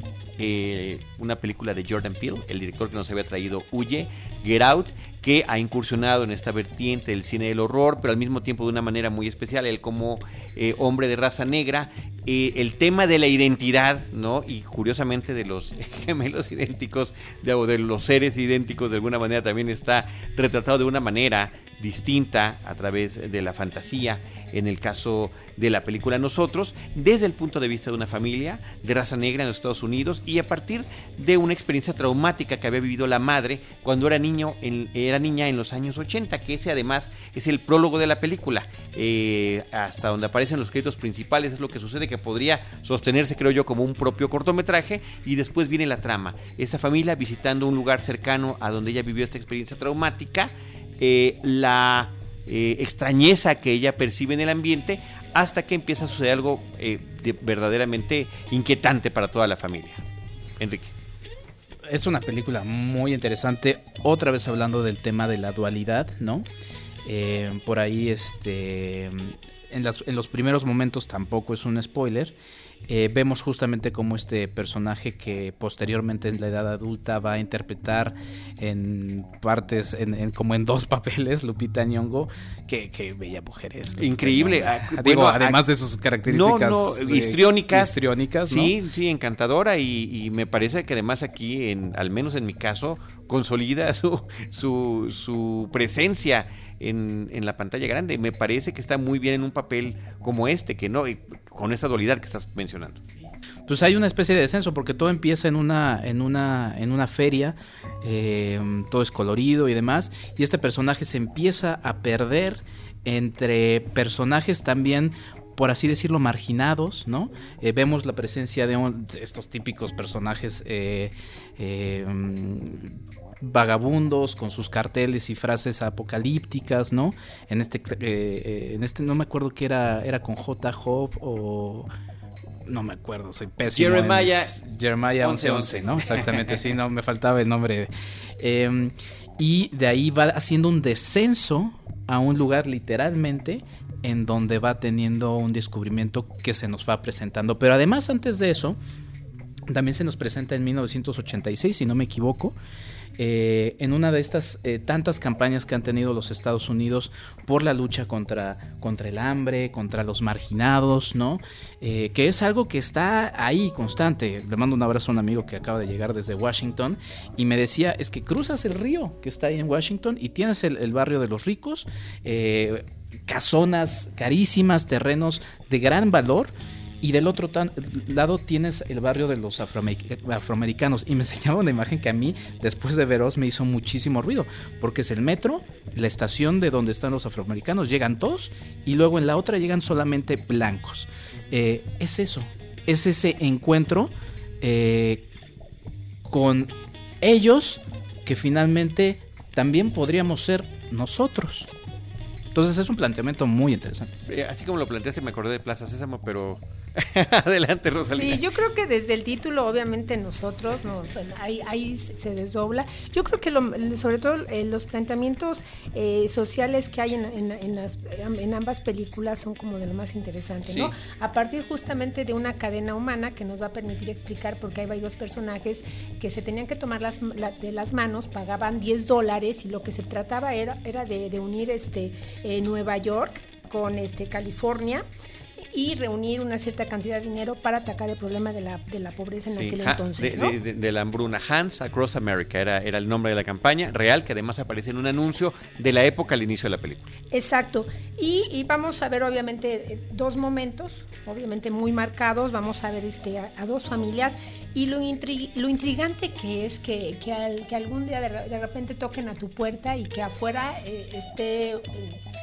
una película de Jordan Peele, el director que nos había traído Huye, Get Out, que ha incursionado en esta vertiente del cine del horror, pero al mismo tiempo de una manera muy especial, él como eh, hombre de raza negra, eh, el tema de la identidad, ¿no? Y curiosamente de los gemelos idénticos, de, de los seres idénticos, de alguna manera también está retratado de una manera distinta a través de la fantasía, en el caso de la película Nosotros, desde el punto de vista de una familia de raza negra en los Estados Unidos y a partir de una experiencia traumática que había vivido la madre cuando era niño, en, era niña en los años 80, que ese además es el prólogo de la película, eh, hasta donde aparecen los créditos principales, es lo que sucede que podría sostenerse, creo yo, como un propio cortometraje y después viene la trama, esta familia visitando un lugar cercano a donde ella vivió esta experiencia traumática, eh, la eh, extrañeza que ella percibe en el ambiente hasta que empieza a suceder algo verdaderamente inquietante para toda la familia. Enrique. Es una película muy interesante, otra vez hablando del tema de la dualidad, ¿no? por ahí, este, en los primeros momentos tampoco es un spoiler. Eh, vemos justamente como este personaje que posteriormente en la edad adulta va a interpretar en partes, en, como en dos papeles, Lupita Nyong'o, que, bella mujer es. Increíble. Ah, Digo, además de sus características no, no, histriónicas. histriónicas sí, sí, encantadora y, me parece que además aquí, en, al menos en mi caso, consolida su, su, su presencia en, en, la pantalla grande. Me parece que está muy bien en un papel como este, que no, con esa dualidad que estás mencionando. Pues hay una especie de descenso porque todo empieza en una en una en una feria, eh, todo es colorido y demás, y este personaje se empieza a perder entre personajes también por así decirlo, marginados, ¿no? Eh, vemos la presencia de, estos típicos personajes eh, vagabundos con sus carteles y frases apocalípticas, ¿no? En este, eh, eh, en este no me acuerdo que era, era con J. Job o no me acuerdo, soy pésimo. Jeremiah, Jeremiah 1111, ¿no? Exactamente, sí, no, me faltaba el nombre. Em, y de ahí va haciendo un descenso a un lugar literalmente en donde va teniendo un descubrimiento que se nos va presentando. Pero además, antes de eso, también se nos presenta en 1986, si no me equivoco, eh, en una de estas eh, tantas campañas que han tenido los Estados Unidos por la lucha contra, contra el hambre, contra los marginados, ¿no? Eh, que es algo que está ahí constante. Le mando un abrazo a un amigo que acaba de llegar desde Washington y me decía, es que cruzas el río que está ahí en Washington y tienes el, barrio de los ricos, casonas carísimas, terrenos de gran valor y del otro lado tienes el barrio de los afroamericanos. Y me enseñaba una imagen que a mí, después de veros, me hizo muchísimo ruido, porque es el metro, la estación de donde están los afroamericanos, llegan todos, y luego en la otra llegan solamente blancos. Eh, es eso, es ese encuentro eh, con ellos que finalmente también podríamos ser nosotros. Entonces es un planteamiento muy interesante. Eh, así como lo planteaste, me acordé de Plaza Sésamo, pero Adelante, Rosalía. Sí, yo creo que desde el título, obviamente, nosotros nos ahí, ahí se desdobla. Yo creo que sobre todo eh, los planteamientos eh, sociales que hay en, en, las, en, ambas películas son como de lo más interesante, ¿no? A partir justamente de una cadena humana que nos va a permitir explicar porque hay varios personajes que se tenían que tomar las, de las manos, pagaban 10 dólares y lo que se trataba era, era de, de unir este eh, Nueva York con este California y reunir una cierta cantidad de dinero para atacar el problema de la, de la pobreza en aquel entonces. De, la hambruna, Hans Across America era, era el nombre de la campaña real, que además aparece en un anuncio de la época al inicio de la película. Exacto. Y, vamos a ver obviamente dos momentos, obviamente muy marcados, vamos a ver este, a, dos familias y lo, lo intrigante que es que, que, que algún día de, repente toquen a tu puerta y que afuera eh, esté eh,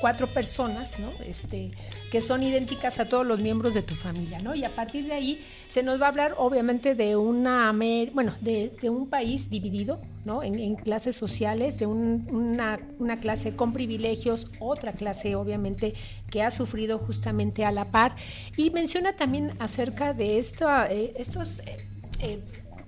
cuatro personas, ¿no? Este, que son idénticas a todos los miembros de tu familia, ¿no? Y a partir de ahí se nos va a hablar obviamente de una, bueno, de, un país dividido, ¿no? En, clases sociales, de una, clase con privilegios, otra clase obviamente que ha sufrido justamente a la par. Y menciona también acerca de esto, eh, estos... Eh, eh,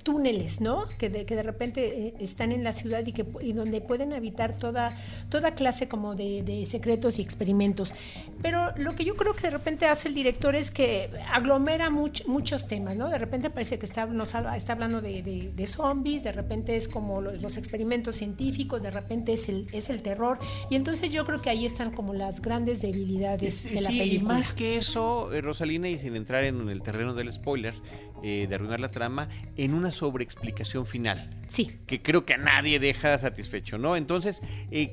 túneles, ¿no? Que de, que de repente eh, están en la ciudad y que y donde pueden habitar toda, toda clase como de, secretos y experimentos. Pero lo que yo creo que de repente hace el director es que aglomera muchos temas, ¿no? De repente parece que está, nos está hablando de, zombies, de repente es como los, experimentos científicos, de repente es el, es el terror. Y entonces yo creo que ahí están como las grandes debilidades de la película. Sí, y más que eso, eh, Rosalina, y sin entrar en el terreno del spoiler, eh, de arruinar la trama en una sobreexplicación final. Sí. Que creo que a nadie deja satisfecho, ¿no? Entonces, eh,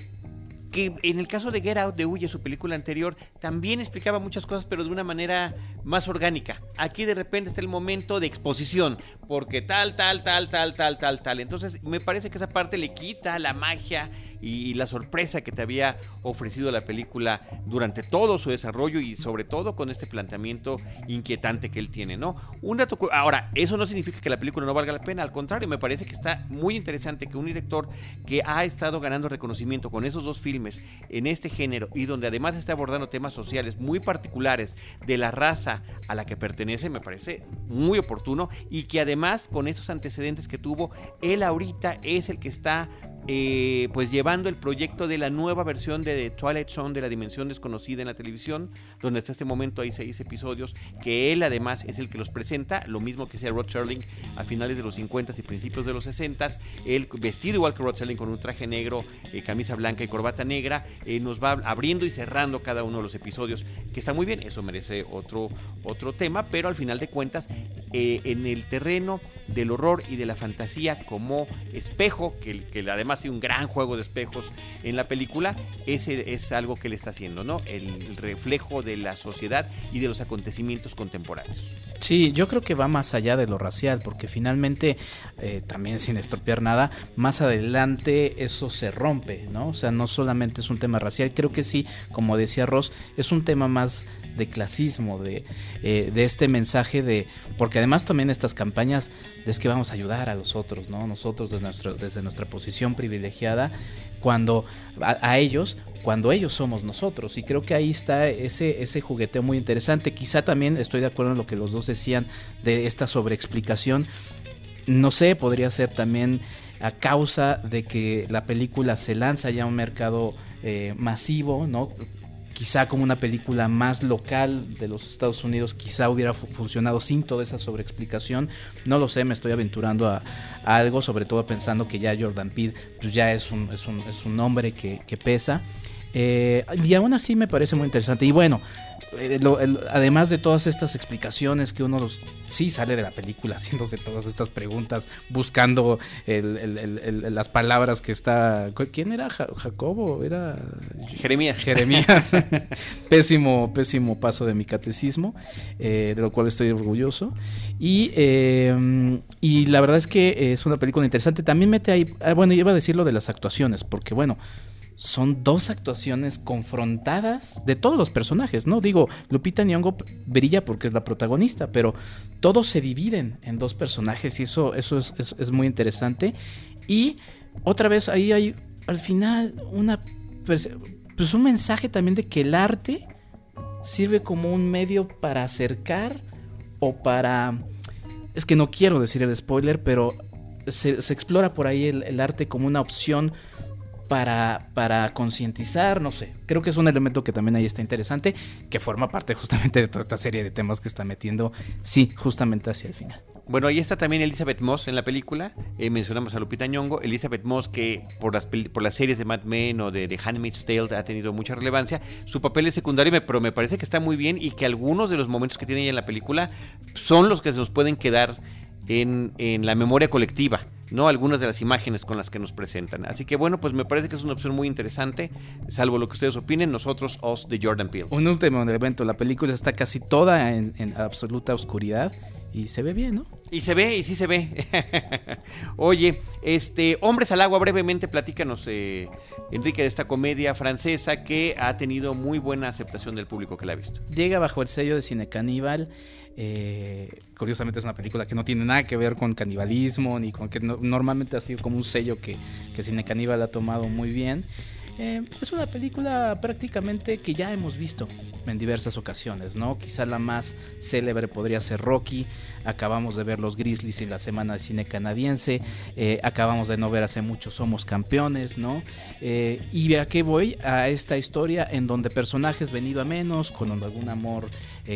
que en el caso de Get Out de Huye, su película anterior, también explicaba muchas cosas, pero de una manera más orgánica. Aquí de repente está el momento de exposición, porque tal, tal, tal, tal, tal, tal, tal. Entonces me parece que esa parte le quita la magia y la sorpresa que te había ofrecido la película durante todo su desarrollo y sobre todo con este planteamiento inquietante que él tiene, ¿no? Un dato, ahora, eso no significa que la película no valga la pena, al contrario, me parece que está muy interesante que un director que ha estado ganando reconocimiento con esos dos filmes en este género y donde además está abordando temas sociales muy particulares de la raza a la que pertenece, me parece muy oportuno y que además con esos antecedentes que tuvo, él ahorita es el que está eh, pues llevando el proyecto de la nueva versión de Twilight Zone de la Dimensión Desconocida en la televisión, donde hasta este momento hay seis episodios, que él además es el que los presenta, lo mismo que sea Rod Serling a finales de los 50 y principios de los 60 él vestido igual que Rod Serling con un traje negro, eh, camisa blanca y corbata negra, eh, nos va abriendo y cerrando cada uno de los episodios, que está muy bien, eso merece otro, otro tema, pero al final de cuentas, en el terreno del horror y de la fantasía como espejo, que además un gran juego de espejos en la película, ese es algo que le está haciendo, ¿no? El, reflejo de la sociedad y de los acontecimientos contemporáneos. Sí, yo creo que va más allá de lo racial, porque finalmente, eh, también sin estropear nada, más adelante eso se rompe, ¿no? O sea, no solamente es un tema racial, creo que sí, como decía Ross, es un tema más de clasismo, de, eh, de este mensaje de, porque además también estas campañas es que vamos a ayudar a los otros, ¿no? Nosotros desde, nuestro, desde nuestra posición privilegiada, cuando a, ellos, cuando ellos somos nosotros. Y creo que ahí está ese, ese jugueteo muy interesante. Quizá también estoy de acuerdo en lo que los dos decían de esta sobreexplicación. No sé, podría ser también a causa de que la película se lanza ya a un mercado eh, masivo, ¿no? Quizá como una película más local de los Estados Unidos, quizá hubiera funcionado sin toda esa sobreexplicación. No lo sé, me estoy aventurando a, algo, sobre todo pensando que ya Jordan Peele pues ya es un, es un, es un nombre que, pesa. Eh, y aún así me parece muy interesante. Y bueno, eh, además de todas estas explicaciones que uno sí sale de la película haciéndose todas estas preguntas, buscando las palabras que está... ¿Quién era? ¿Jacobo? ¿Era? Jeremías. Jeremías. pésimo, pésimo paso de mi catecismo, eh, de lo cual estoy orgulloso. Y, eh, y la verdad es que es una película interesante. También mete ahí, ah, bueno, iba a decir lo de las actuaciones, porque bueno, son dos actuaciones confrontadas de todos los personajes, ¿no? Digo, Lupita Nyong'o brilla porque es la protagonista, pero todos se dividen en dos personajes y eso, eso es, muy interesante. Y otra vez ahí hay al final una pues, un mensaje también de que el arte sirve como un medio para acercar o para es que no quiero decir el spoiler, pero se, explora por ahí el, arte como una opción para, para concientizar, no sé. Creo que es un elemento que también ahí está interesante, que forma parte justamente de toda esta serie de temas que está metiendo, sí, justamente hacia el final. Bueno, ahí está también Elizabeth Moss en la película. Eh, mencionamos a Lupita Nyong'o. Elizabeth Moss, que por las, por las series de Mad Men o de, de Handmaid's Tale ha tenido mucha relevancia. Su papel es secundario, pero me parece que está muy bien y que algunos de los momentos que tiene ella en la película son los que se nos pueden quedar en, en la memoria colectiva. ¿No? Algunas de las imágenes con las que nos presentan. Así que bueno, pues me parece que es una opción muy interesante, salvo lo que ustedes opinen, nosotros os de Jordan Peele. Un último elemento, la película está casi toda en, absoluta oscuridad y se ve bien, ¿no? Y se ve, y sí se ve. Oye, este, Hombres al Agua, brevemente platícanos, eh, Enrique, de esta comedia francesa que ha tenido muy buena aceptación del público que la ha visto. Llega bajo el sello de Cine Caníbal. Eh, curiosamente es una película que no tiene nada que ver con canibalismo, ni con que normalmente ha sido como un sello que, que Cine Caníbal ha tomado muy bien. Eh, es una película prácticamente que ya hemos visto en diversas ocasiones, ¿no? Quizá la más célebre podría ser Rocky. Acabamos de ver Los Grizzlies en la Semana de Cine Canadiense. Eh, acabamos de no ver hace mucho Somos Campeones, ¿no? Eh, y a qué voy? A esta historia en donde personajes venido a menos, con algún amor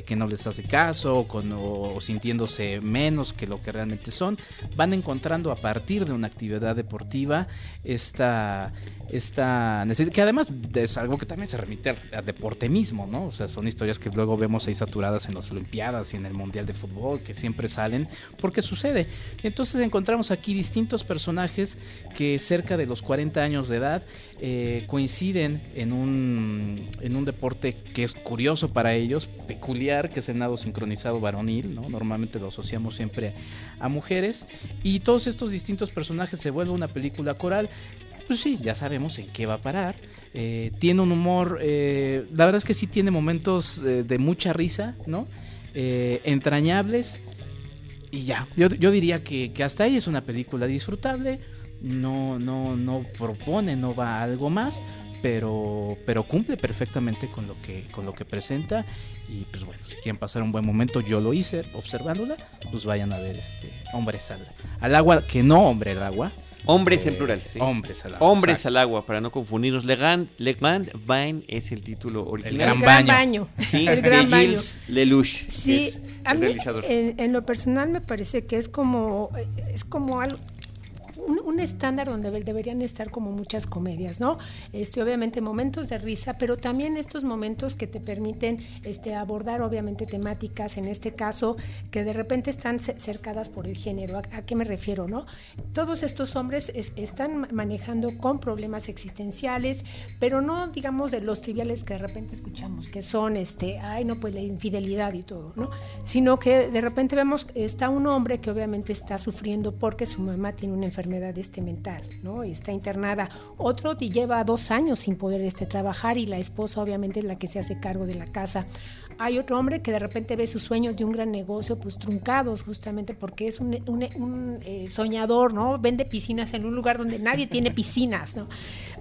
que no les hace caso, con, o sintiéndose menos que lo que realmente son, van encontrando a partir de una actividad deportiva esta, esta que además es algo que también se remite al, deporte mismo, ¿no? O sea, son historias que luego vemos ahí saturadas en las Olimpiadas y en el Mundial de Fútbol, que siempre salen, porque sucede. Entonces encontramos aquí distintos personajes que cerca de los 40 años de edad eh, coinciden en un, en un deporte que es curioso para ellos, peculiar, que es el nado sincronizado varonil, ¿no? Normalmente lo asociamos siempre a mujeres, y todos estos distintos personajes se vuelven una película coral pues sí, ya sabemos en qué va a parar. Eh, tiene un humor, eh, la verdad es que sí tiene momentos de mucha risa, ¿no? entrañables. Y ya, yo, diría que, hasta ahí es una película disfrutable. No, no, no propone, no va a algo más, pero, pero cumple perfectamente con lo que, con lo que presenta. Y pues bueno, si quieren pasar un buen momento, yo lo hice observándola, pues vayan a ver este Hombres al, al agua, que no hombre al agua, Hombres en plural. Sí. Hombres al agua. Hombres al agua, para no confundirnos. Le Grand Bain es el título original. El Gran, Baño. Sí, el Gran de Gilles Lelouch. Sí, a mí, en, en, lo personal me parece que es como, es como algo, un, estándar donde deberían estar como muchas comedias, ¿no? Este, obviamente momentos de risa, pero también estos momentos que te permiten este, abordar obviamente temáticas, en este caso, que de repente están cercadas por el género. ¿A, qué me refiero, no? Todos estos hombres están manejando con problemas existenciales, pero no digamos los triviales que de repente escuchamos, que son, este, ay, no, pues la infidelidad y todo, ¿no? Sino que de repente vemos, está un hombre que obviamente está sufriendo porque su mamá tiene una enfermedad de este mental, ¿no? Está internada. Otro lleva dos años sin poder este, trabajar y la esposa obviamente es la que se hace cargo de la casa. Hay otro hombre que de repente ve sus sueños de un gran negocio pues truncados justamente porque es un, un, eh, soñador, ¿no? Vende piscinas en un lugar donde nadie tiene piscinas, ¿no?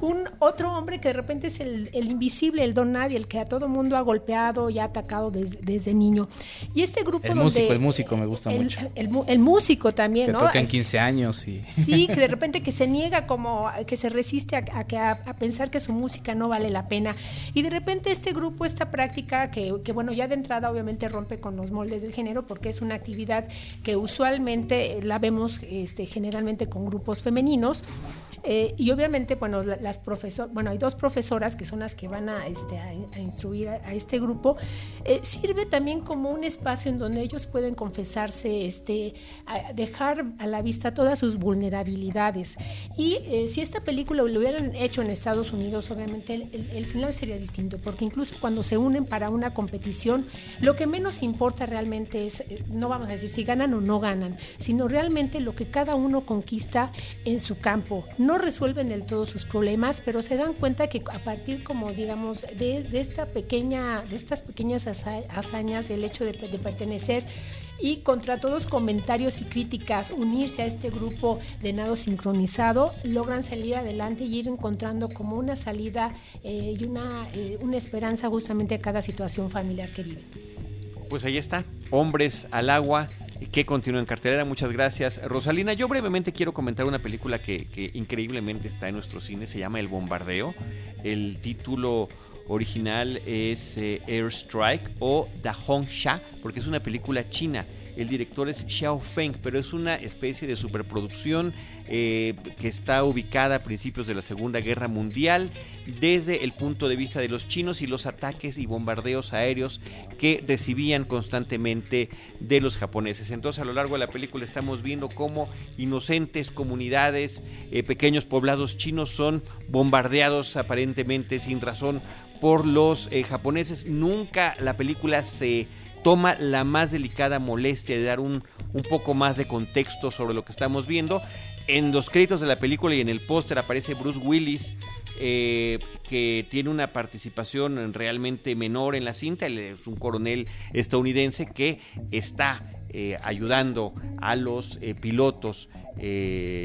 Un otro hombre que de repente es el, invisible, el don nadie, el que a todo mundo ha golpeado y ha atacado desde niño. Y este grupo el músico, el músico me gusta mucho. El, músico también, que ¿no? toca en 15 años y... Sí, que de repente que se niega como, que se resiste a, a, pensar que su música no vale la pena. Y de repente este grupo, esta práctica que, que bueno, ya de entrada obviamente rompe con los moldes del género porque es una actividad que usualmente la vemos este, generalmente con grupos femeninos Eh, y obviamente, bueno, las profesoras, bueno, hay dos profesoras que son las que van a, este, a, instruir a, este grupo. Eh, sirve también como un espacio en donde ellos pueden confesarse, este, dejar a la vista todas sus vulnerabilidades. Y eh, si esta película lo hubieran hecho en Estados Unidos, obviamente el, el final sería distinto, porque incluso cuando se unen para una competición, lo que menos importa realmente es, no vamos a decir si ganan o no ganan, sino realmente lo que cada uno conquista en su campo. No resuelven del todo sus problemas, pero se dan cuenta que a partir, como digamos, de, esta pequeña, de estas pequeñas hazañas, del hecho de, pertenecer y contra todos comentarios y críticas unirse a este grupo de nado sincronizado, logran salir adelante y ir encontrando como una salida eh, y una, eh, una esperanza justamente a cada situación familiar que viven. Pues ahí está, hombres al agua, que continúa en cartelera. Muchas gracias, Rosalina. Yo brevemente quiero comentar una película que, increíblemente está en nuestro cine. Se llama El Bombardeo. El título original es eh, Air Strike o Da Hong Sha, porque es una película china. El director es Xiao Feng, pero es una especie de superproducción eh, que está ubicada a principios de la Segunda Guerra Mundial desde el punto de vista de los chinos y los ataques y bombardeos aéreos que recibían constantemente de los japoneses. Entonces a lo largo de la película estamos viendo cómo inocentes comunidades, eh, pequeños poblados chinos son bombardeados aparentemente sin razón por los eh, japoneses. Nunca la película se toma la más delicada molestia de dar un, un poco más de contexto sobre lo que estamos viendo. En los créditos de la película y en el póster aparece Bruce Willis, eh, que tiene una participación realmente menor en la cinta. Él es un coronel estadounidense que está eh, ayudando a los eh, pilotos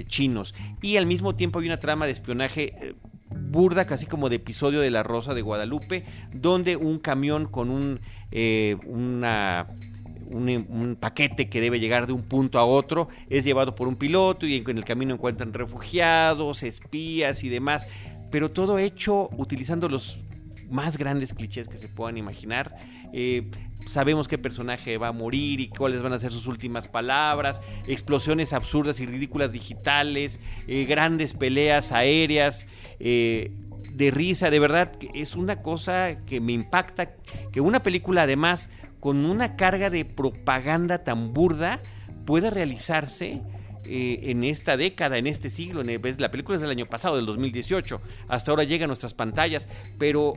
chinos. Y al mismo tiempo hay una trama de espionaje burda, casi como de episodio de La Rosa de Guadalupe, donde un camión con un eh, una, un, paquete que debe llegar de un punto a otro, es llevado por un piloto y en el camino encuentran refugiados, espías y demás, pero todo hecho utilizando los más grandes clichés que se puedan imaginar. Eh, sabemos qué personaje va a morir y cuáles van a ser sus últimas palabras, explosiones absurdas y ridículas digitales, eh, grandes peleas aéreas de risa, de verdad, es una cosa que me impacta, que una película además con una carga de propaganda tan burda pueda realizarse eh, en esta década, en este siglo. En la película es del año pasado, del 2018. Hasta ahora llega a nuestras pantallas, pero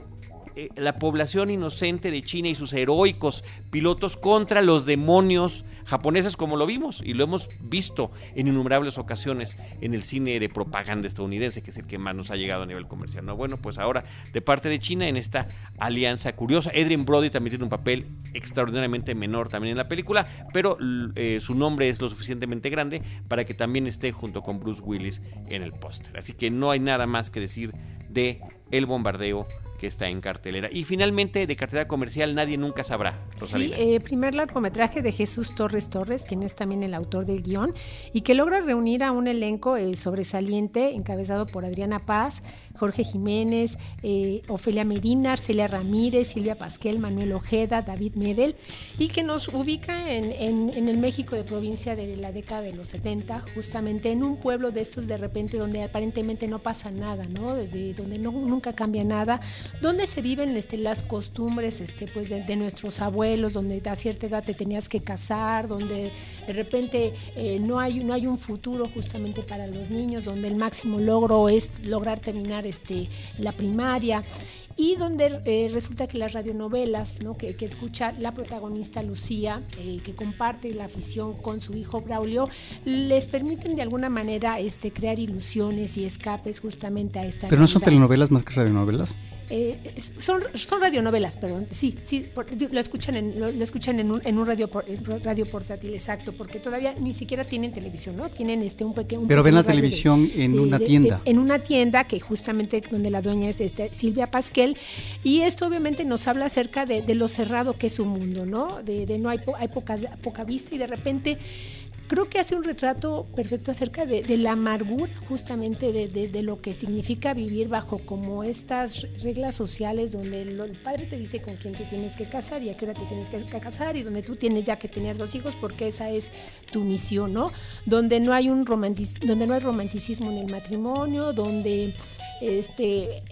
eh, la población inocente de China y sus heroicos pilotos contra los demonios japoneses como lo vimos y lo hemos visto en innumerables ocasiones en el cine de propaganda estadounidense, que es el que más nos ha llegado a nivel comercial. ¿no? Bueno, pues ahora de parte de China en esta alianza curiosa. Adrian Brody también tiene un papel extraordinariamente menor también en la película, pero eh, su nombre es lo suficientemente grande para que también esté junto con Bruce Willis en el póster. Así que no hay nada más que decir de El bombardeo que está en cartelera. Y finalmente, de cartelera comercial, nadie nunca sabrá. Rosalina. Sí, eh, primer largometraje de Jesús Torres Torres, quien es también el autor del guion, y que logra reunir a un elenco eh, sobresaliente, encabezado por Adriana Paz, Jorge Jiménez, eh, Ofelia Medina, Arcelia Ramírez, Silvia Pasquel, Manuel Ojeda, David Medel, y que nos ubica en, el México de provincia de la década de los 70, justamente en un pueblo de estos de repente donde aparentemente no pasa nada, ¿no? De, donde no, nunca cambia nada, donde se viven este, las costumbres este, pues de, nuestros abuelos, donde a cierta edad te tenías que casar, donde de repente eh, no, hay, no hay un futuro justamente para los niños, donde el máximo logro es lograr terminar este, la primaria y donde eh, resulta que las radionovelas ¿no? que, escucha la protagonista Lucía, eh, que comparte la afición con su hijo Braulio, les permiten de alguna manera este, crear ilusiones y escapes justamente a esta... ¿Pero no son telenovelas más que radionovelas? Eh, son, son radionovelas, perdón, sí, sí, lo escuchan en, lo, escuchan en un, en un radio, radio portátil, exacto, porque todavía ni siquiera tienen televisión, ¿no? Tienen este un pequeño... Pero ven la televisión en una tienda. en una tienda que justamente donde la dueña es este, Silvia Pasquel, y esto obviamente nos habla acerca de, lo cerrado que es su mundo, ¿no? De, no hay, hay poca, poca vista y de repente creo que hace un retrato perfecto acerca de, la amargura justamente de, lo que significa vivir bajo como estas reglas sociales donde el, padre te dice con quién te tienes que casar y a qué hora te tienes que, casar y donde tú tienes ya que tener dos hijos porque esa es tu misión, ¿no? Donde no hay un donde no hay romanticismo en el matrimonio, donde este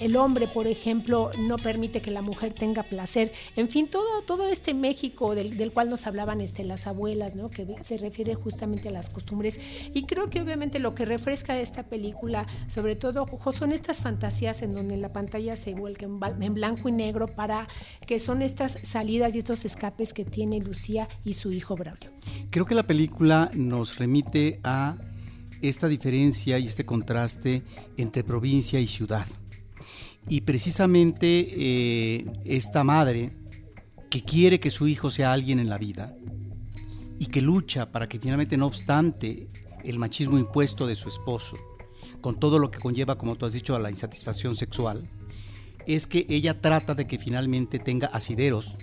el, hombre, por ejemplo, no permite que la mujer tenga placer. En fin, todo, todo este México del, del cual nos hablaban este, las abuelas, ¿no? que se refiere justamente a las costumbres. Y creo que obviamente lo que refresca esta película, sobre todo, son estas fantasías en donde la pantalla se vuelca en blanco y negro para que son estas salidas y estos escapes que tiene Lucía y su hijo Braulio. Creo que la película nos remite a esta diferencia y este contraste entre provincia y ciudad. Y precisamente eh, esta madre que quiere que su hijo sea alguien en la vida y que lucha para que finalmente, no obstante el machismo impuesto de su esposo, con todo lo que conlleva, como tú has dicho, a la insatisfacción sexual, es que ella trata de que finalmente tenga asideros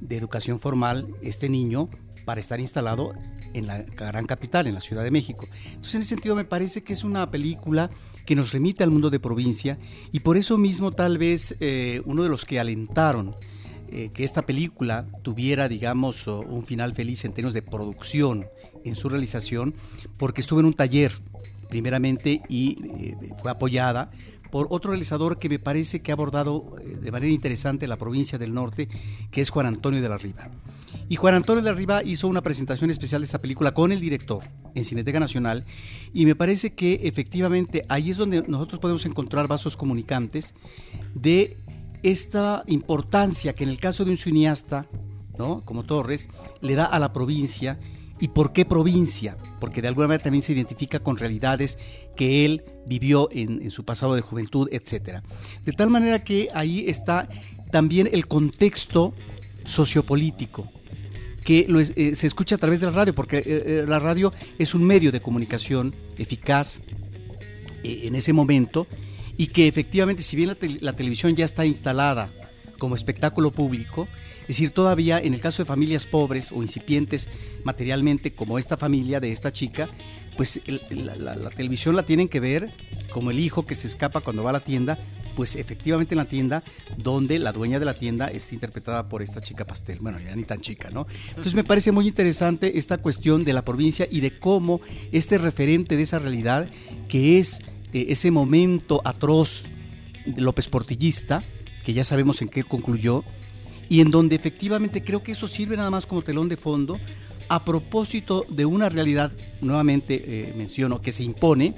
de educación formal este niño para estar instalado en la gran capital, en la Ciudad de México. Entonces, en ese sentido, me parece que es una película que nos remite al mundo de provincia y por eso mismo tal vez eh, uno de los que alentaron eh, que esta película tuviera, digamos, un final feliz en términos de producción en su realización, porque estuve en un taller, primeramente, y eh, fue apoyada por otro realizador que me parece que ha abordado de manera interesante la provincia del norte, que es Juan Antonio de la Riva. Y Juan Antonio de Arriba hizo una presentación especial de esta película con el director en Cineteca Nacional y me parece que efectivamente ahí es donde nosotros podemos encontrar vasos comunicantes de esta importancia que en el caso de un cineasta, ¿no? como Torres, le da a la provincia. ¿Y por qué provincia? Porque de alguna manera también se identifica con realidades que él vivió en, su pasado de juventud, etc. De tal manera que ahí está también el contexto sociopolítico que eh, se escucha a través de la radio, porque eh, eh, la radio es un medio de comunicación eficaz en ese momento y que efectivamente, si bien la, televisión ya está instalada como espectáculo público, es decir, todavía en el caso de familias pobres o incipientes materialmente, como esta familia de esta chica, pues la, televisión la tienen que ver como el hijo que se escapa cuando va a la tienda pues efectivamente en la tienda donde la dueña de la tienda es interpretada por esta chica pastel, bueno, ya ni tan chica, ¿no? Entonces me parece muy interesante esta cuestión de la provincia y de cómo este referente de esa realidad que es eh, ese momento atroz de López Portillista, que ya sabemos en qué concluyó, y en donde efectivamente creo que eso sirve nada más como telón de fondo a propósito de una realidad, nuevamente eh, menciono, que se impone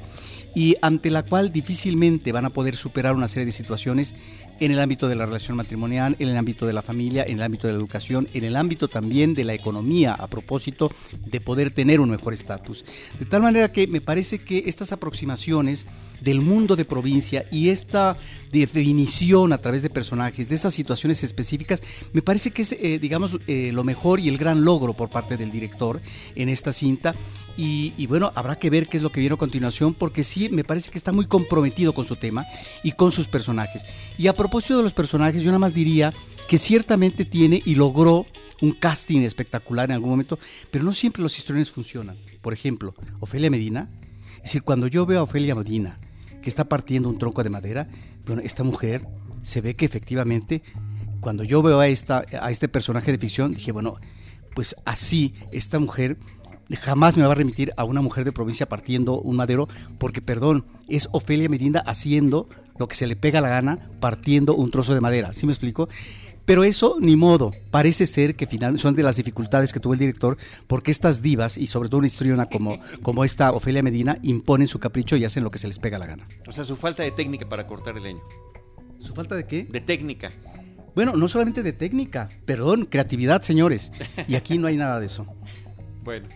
y ante la cual difícilmente van a poder superar una serie de situaciones en el ámbito de la relación matrimonial, en el ámbito de la familia, en el ámbito de la educación, en el ámbito también de la economía, a propósito de poder tener un mejor estatus. De tal manera que me parece que estas aproximaciones del mundo de provincia y esta definición a través de personajes, de esas situaciones específicas, me parece que es, eh, digamos, eh, lo mejor y el gran logro por parte del director en esta cinta. Y, bueno, habrá que ver qué es lo que viene a continuación, porque sí, me parece que está muy comprometido con su tema y con sus personajes. Y a propósito de los personajes, yo nada más diría que ciertamente tiene y logró un casting espectacular en algún momento, pero no siempre los historias funcionan. Por ejemplo, Ofelia Medina, es decir, cuando yo veo a Ofelia Medina que está partiendo un tronco de madera, bueno, esta mujer se ve que efectivamente, cuando yo veo a, esta, a este personaje de ficción, dije, bueno, pues así, esta mujer jamás me va a remitir a una mujer de provincia partiendo un madero, porque, perdón, es Ofelia Medina haciendo lo que se le pega la gana, partiendo un trozo de madera. ¿Sí me explico? Pero eso, ni modo, parece ser que finalmente son de las dificultades que tuvo el director, porque estas divas, y sobre todo una historiona como, como esta Ofelia Medina, imponen su capricho y hacen lo que se les pega la gana. O sea, su falta de técnica para cortar el leño. ¿Su falta de qué? De técnica. Bueno, no solamente de técnica, perdón, creatividad, señores. Y aquí no hay nada de eso. Bueno.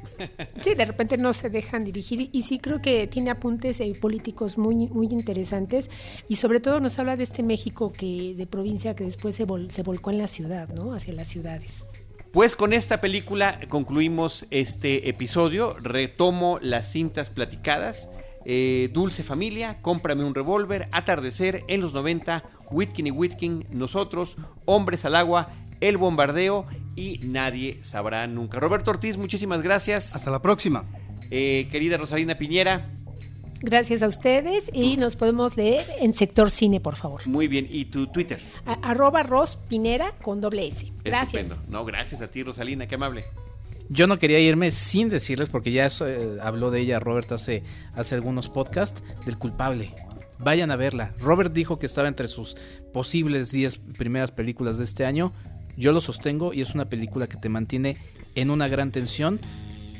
Sí, de repente no se dejan dirigir y sí creo que tiene apuntes eh, políticos muy, muy interesantes y sobre todo nos habla de este México que de provincia que después se, se volcó en la ciudad, ¿no? Hacia las ciudades. Pues con esta película concluimos este episodio. Retomo las cintas platicadas. Eh, Dulce Familia, Cómprame un revólver, Atardecer, en los 90, Whitkin y Whitkin, Nosotros, Hombres al Agua, El Bombardeo y nadie sabrá nunca. Roberto Ortiz, muchísimas gracias. Hasta la próxima. Eh, querida Rosalina Piñera. Gracias a ustedes y nos podemos leer en Sector Cine, por favor. Muy bien, ¿y tu Twitter? A- arroba Ros Pinera con doble S. Gracias. Estupendo. No, gracias a ti, Rosalina, qué amable. Yo no quería irme sin decirles, porque ya eso, eh, habló de ella Robert hace, hace algunos podcasts, del culpable. Vayan a verla. Robert dijo que estaba entre sus posibles 10 primeras películas de este año. Yo lo sostengo y es una película que te mantiene en una gran tensión.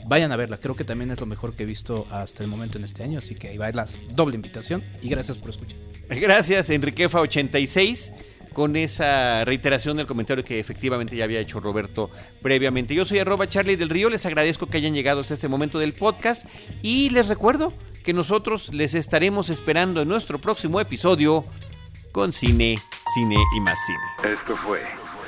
Vayan a verla, creo que también es lo mejor que he visto hasta el momento en este año, así que ahí va la doble invitación y gracias por escuchar. Gracias, Enriquefa86, con esa reiteración del comentario que efectivamente ya había hecho Roberto previamente. Yo soy arroba Charlie del Río, les agradezco que hayan llegado hasta este momento del podcast y les recuerdo que nosotros les estaremos esperando en nuestro próximo episodio con cine, cine y más cine. Esto fue